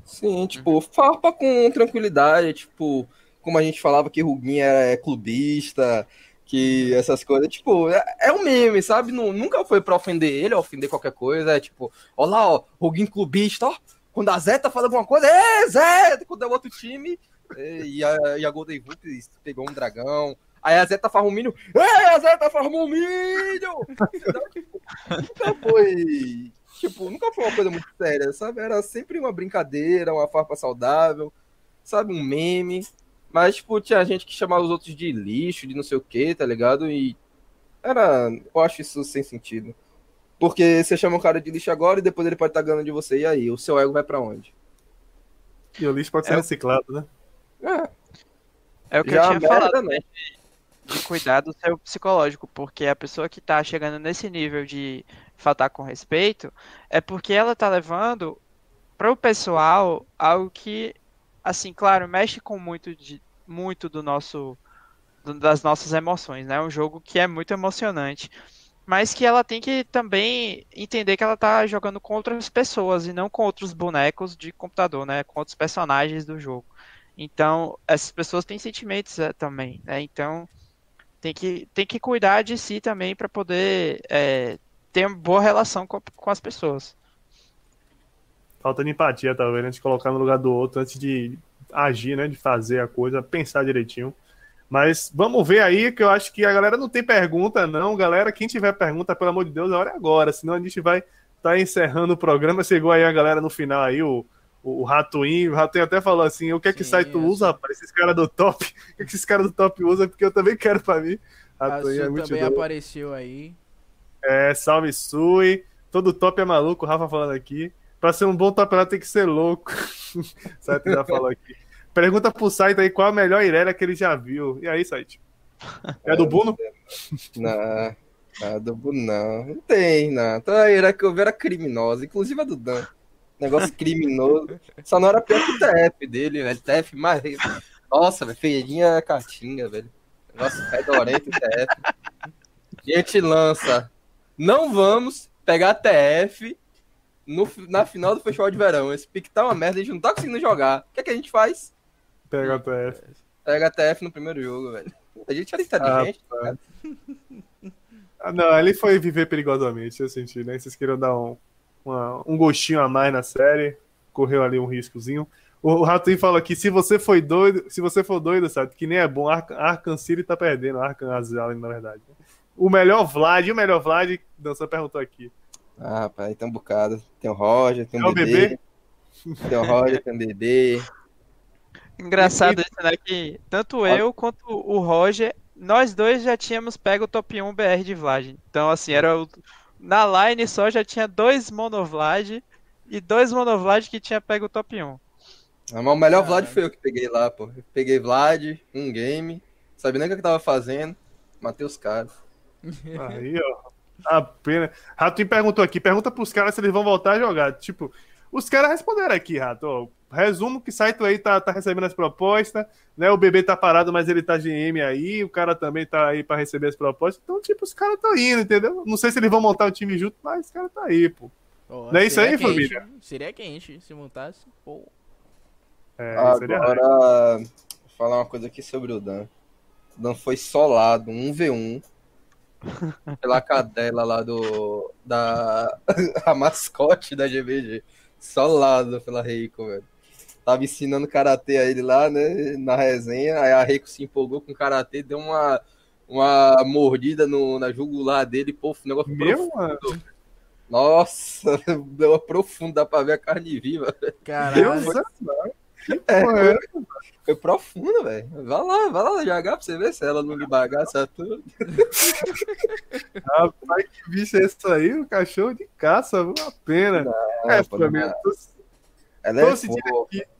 Sim, tipo, farpa com tranquilidade, tipo, como a gente falava que Ruguinha é clubista, que essas coisas, tipo, é, é um meme, sabe? Nu- nunca foi pra ofender ele, ofender qualquer coisa, é tipo, ó lá, ó, Ruguinho clubista, ó, quando a Zeta fala alguma coisa, é Zeta, quando é outro time, e a, e a Golden Vulpes pegou um dragão, aí a Zeta farma um milho, é, a Zeta um milho! Entendeu? Tipo, nunca foi Tipo, nunca foi uma coisa muito séria, sabe? Era sempre uma brincadeira, uma farpa saudável, sabe? Um meme. Mas, tipo, tinha gente que chamava os outros de lixo, de não sei o que, tá ligado? E era. Eu acho isso sem sentido. Porque você chama um cara de lixo agora e depois ele pode estar ganhando de você. E aí? O seu ego vai pra onde? que o lixo pode ser É. reciclado, né? É, É o que já eu tinha falado. merda, né? de cuidar do seu psicológico, porque a pessoa que tá chegando nesse nível de faltar com respeito é porque ela tá levando para o pessoal algo que, assim, claro, mexe com muito de muito do nosso das nossas emoções, né? É um jogo que é muito emocionante, mas que ela tem que também entender que ela tá jogando com outras pessoas e não com outros bonecos de computador, né? Com outros personagens do jogo. Então, essas pessoas têm sentimentos é, também, né? Então, tem que, tem que cuidar de si também para poder é, ter uma boa relação com, com as pessoas. Falta de empatia, talvez, né? De colocar no lugar do outro antes de agir, né? De fazer a coisa, pensar direitinho. Mas vamos ver aí, que eu acho que a galera não tem pergunta, não. Galera, quem tiver pergunta, pelo amor de Deus, a hora é agora. Senão a gente vai estar tá encerrando o programa. Chegou aí a galera no final aí, o, o, o Ratoinho. O Ratoinho até falou assim: o que é que Sim, site tu usa, rapaz? Esses caras do top. *laughs* O que, é que esses caras do top usam? Porque eu também quero pra mim. Ratoinho é muito também doido. apareceu aí. É, salve Sui. Todo top é maluco, o Rafa falando aqui. Pra ser um bom top lá tem que ser louco. *laughs* Site já falou aqui. Pergunta pro site aí qual a melhor Irelia que ele já viu. E aí, site? É do Bruno? *laughs* Não, não, do Bruno não. Não tem, não. Então a era que eu vi era criminosa, inclusive a do Dan. Negócio criminoso. Só não era pior que o TF dele, velho. TF mais. Nossa, velho, feirinha caatinga, velho. Negócio fedorento o TF. Gente lança. Não vamos pegar TF no, na final do festival de verão. Esse pique tá uma merda, a gente não tá conseguindo jogar. O que, é que a gente faz? Pega TF. Pega TF no primeiro jogo, velho. A gente era inteligente. Ah, cara. Ah, não, ele foi viver perigosamente, eu senti, né? Vocês queriam dar um, uma- um gostinho a mais na série. Correu ali um riscozinho. O, o Ratinho falou aqui, se você foi doido, se você for doido, sabe, que nem é bom, Ar Arkham City tá perdendo, Arkham Asylum, na verdade. O melhor Vlad, e o melhor Vlad, Dança perguntou aqui. Ah, rapaz, tem um bocado. Tem o Roger, tem É o o bebê. bebê? Tem o Roger, tem o bebê. Engraçado isso, né? Que tanto eu quanto o Roger, nós dois já tínhamos pego o top 1 BR de Vlad. Então, assim, era o... na line só já tinha dois monovlad e dois monovlad que tinha pego o top 1. Ah, Mas o melhor. Vlad foi eu que peguei lá, pô. Eu peguei Vlad, um game. Sabia nem o que eu tava fazendo. Matei os caras. *laughs* Aí, ó. A pena. Ratinho perguntou aqui, pergunta pros caras se eles vão voltar a jogar. Tipo, os caras responderam aqui, Rato. ó. Resumo que Saito aí tá, tá recebendo as propostas, né? O bebê tá parado, mas ele tá GM aí, o cara também tá aí pra receber as propostas. Então, tipo, os caras estão indo, entendeu? Não sei se eles vão montar o time junto, mas os caras tá aí, pô. Não é isso aí, quente, família? Seria quente se montasse. Pô. É, seria Agora, vou falar uma coisa aqui sobre o Dan. O Dan foi solado, 1v1, *laughs* pela cadela lá do. da. *laughs* a mascote da GBG. Solado pela Reiko, velho. Tava ensinando karatê a ele lá, né? Na resenha. Aí a Reiko se empolgou com o karatê, deu uma, uma mordida no, na jugular dele, pô, o negócio Meu, profundo. Nossa, *laughs* deu uma profunda, dá pra ver a carne viva. Caralho. Deus, É, foi, foi profundo, velho. Vai lá, vai lá jogar pra você ver se ela não lhe bagaça tudo. *laughs* Rapaz, que bicho é isso aí? O cachorro de caça, uma pena. Não, é, não. tô, Ela tô é sentindo fofa. aqui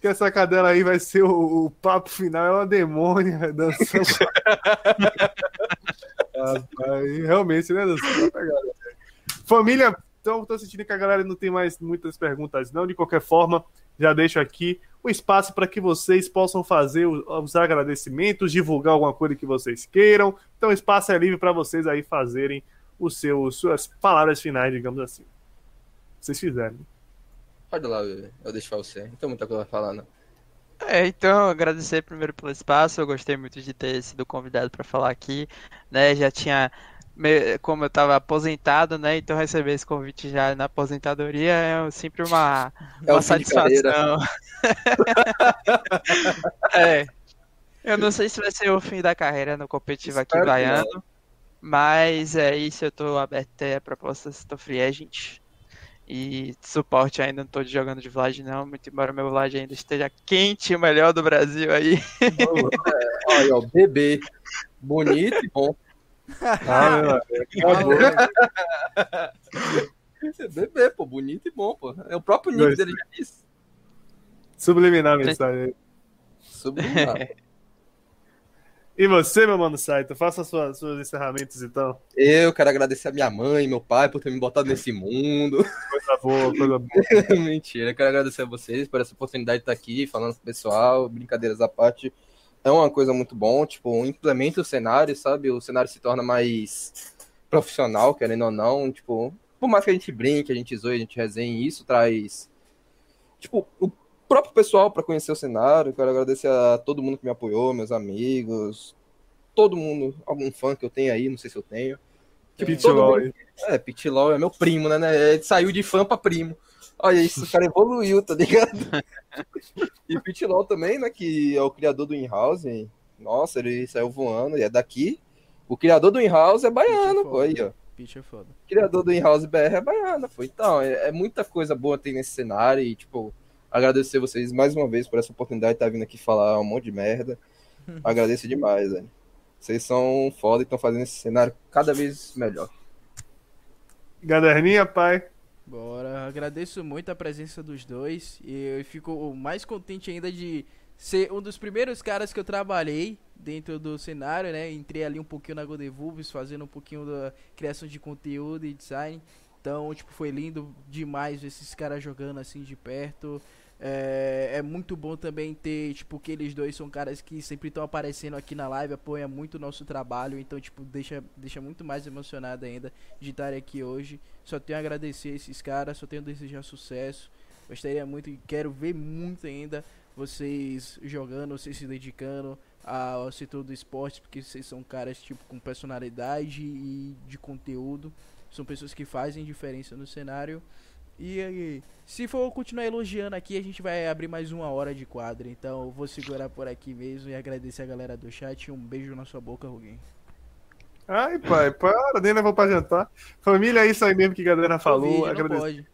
que essa cadela aí vai ser o, o papo final, é uma demônia dançando. *laughs* Rapaz, realmente, né, dançando pegada. Família, então tô sentindo que a galera não tem mais muitas perguntas, não. De qualquer forma, já deixo aqui o espaço para que vocês possam fazer os, os agradecimentos, divulgar alguma coisa que vocês queiram. Então, o espaço é livre para vocês aí fazerem os seus, suas palavras finais, digamos assim. Vocês fizerem. Pode lá, eu deixo pra você. Não tem muita coisa pra falar, não. É, então, agradecer primeiro pelo espaço. Eu gostei muito de ter sido convidado para falar aqui, né? Já tinha, como eu estava aposentado, né? Então receber esse convite já na aposentadoria é sempre uma, É uma satisfação. *laughs* É. Eu não sei se vai ser o fim da carreira no competitivo aqui Espero que baiano, mas é isso. Eu tô aberto a propostas, tô free agent. E suporte ainda não tô jogando de Vlad não, muito embora meu Vlad ainda esteja quente, o melhor do Brasil aí. *laughs* Olha, ó, bebê. Bonito e bom. Ah, meu, acabou. Bebê, pô, bonito e bom, pô. É o próprio nick dele já disse. Subliminar a mensagem aí. Subliminar. *laughs* E você, meu mano Saito, faça suas, seus encerramentos então. Eu quero agradecer a minha mãe e meu pai por ter me botado nesse mundo. Coisa boa, coisa boa. *laughs* Mentira, eu quero agradecer a vocês por essa oportunidade de estar aqui falando com o pessoal, brincadeiras à parte. É uma coisa muito bom, tipo, implementa o cenário, sabe? O cenário se torna mais profissional, querendo ou não, tipo, por mais que a gente brinque, a gente zoe, a gente resenhe, isso traz, tipo, o próprio pessoal para conhecer o cenário. Quero agradecer a todo mundo que me apoiou, meus amigos, todo mundo, algum fã que eu tenho aí, não sei se eu tenho. Pit todo LOL mundo- é, Pitilol é meu primo, né, né? Ele saiu de fã pra primo. Olha isso, o cara evoluiu, tá ligado? e Pitilol também, né, que é o criador do In-House. Nossa, ele saiu voando, e é daqui. O criador do In-House é baiano, pô, aí, ó. Pitch é foda. O criador do In-House BR é baiano, pô. Então, é, é muita coisa boa tem nesse cenário e, tipo, agradecer vocês mais uma vez por essa oportunidade de estar vindo aqui falar um monte de merda. *laughs* Agradeço demais, velho. Vocês são foda e estão fazendo esse cenário cada vez melhor. Gaderninha, pai. Bora, agradeço muito a presença dos dois e eu fico mais contente ainda de ser um dos primeiros caras que eu trabalhei dentro do cenário, né? Entrei ali um pouquinho na Godevubes, fazendo um pouquinho da criação de conteúdo e design. Então, tipo, foi lindo demais esses caras jogando assim de perto. É, é muito bom também ter, tipo, que eles dois são caras que sempre estão aparecendo aqui na live, apoiam muito o nosso trabalho, então, tipo, deixa, deixa muito mais emocionado ainda de estarem aqui hoje. Só tenho a agradecer esses caras, só tenho a desejar sucesso. Gostaria muito e quero ver muito ainda vocês jogando, vocês se dedicando ao setor do esporte, porque vocês são caras tipo com personalidade e de conteúdo. São pessoas que fazem diferença no cenário. E aí, se for continuar elogiando aqui, a gente vai abrir mais uma hora de quadro. Então, eu vou segurar por aqui mesmo e agradecer a galera do chat. Um beijo na sua boca, Ruguinho. Ai, pai, para, nem levou pra jantar. Família, é isso aí mesmo que a galera falou. Covid, não pode.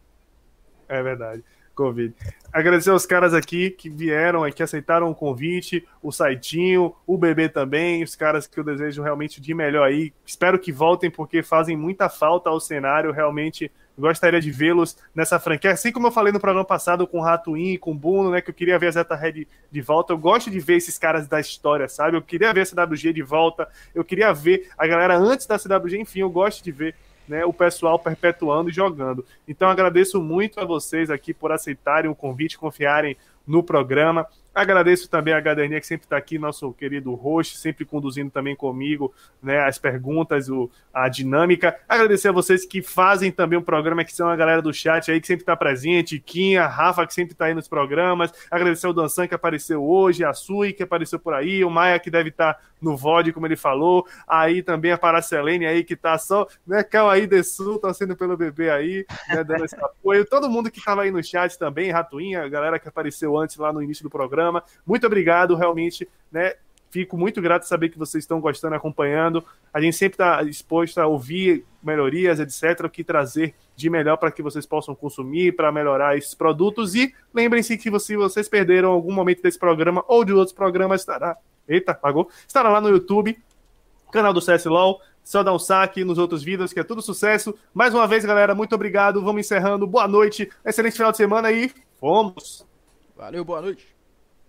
É verdade. Covid. Agradecer aos caras aqui que vieram aqui, aceitaram o convite, o Saitinho, o Bebê também, os caras que eu desejo realmente de melhor aí. Espero que voltem porque fazem muita falta ao cenário, realmente gostaria de vê-los nessa franquia. Assim como eu falei no programa passado com o Ratuin, com o Bruno, né, que eu queria ver a Zeta Red de volta. Eu gosto de ver esses caras da história, sabe? Eu queria ver a CWG de volta. Eu queria ver a galera antes da CWG, enfim, eu gosto de ver né, o pessoal perpetuando e jogando. Então agradeço muito a vocês aqui por aceitarem o convite, confiarem no programa. Agradeço também a Gaderninha que sempre está aqui, nosso querido host, sempre conduzindo também comigo né, as perguntas, o, a dinâmica. Agradecer a vocês que fazem também o programa, que são a galera do chat aí que sempre está presente, Quinha, Rafa que sempre está aí nos programas. Agradecer ao Dançan que apareceu hoje, a Sui que apareceu por aí, o Maia que deve estar no VOD, como ele falou. Aí também a Paracelene aí que tá só, né, Cal aí Dessu, torcendo pelo bebê aí, né, dando esse apoio. Todo mundo que estava aí no chat também, Ratuinha, a galera que apareceu antes lá no início do programa. Muito obrigado, realmente, né? Fico muito grato de saber que vocês estão gostando, acompanhando. A gente sempre está exposto a ouvir melhorias, etc., o que trazer de melhor para que vocês possam consumir, para melhorar esses produtos. E lembrem-se que se vocês perderam algum momento desse programa ou de outros programas, estará. Eita, pagou. Estará lá no YouTube, canal do CSLOL. Só dar um saque nos outros vídeos, que é tudo sucesso. Mais uma vez, galera, muito obrigado. Vamos encerrando. Boa noite, excelente final de semana e fomos! Valeu, boa noite.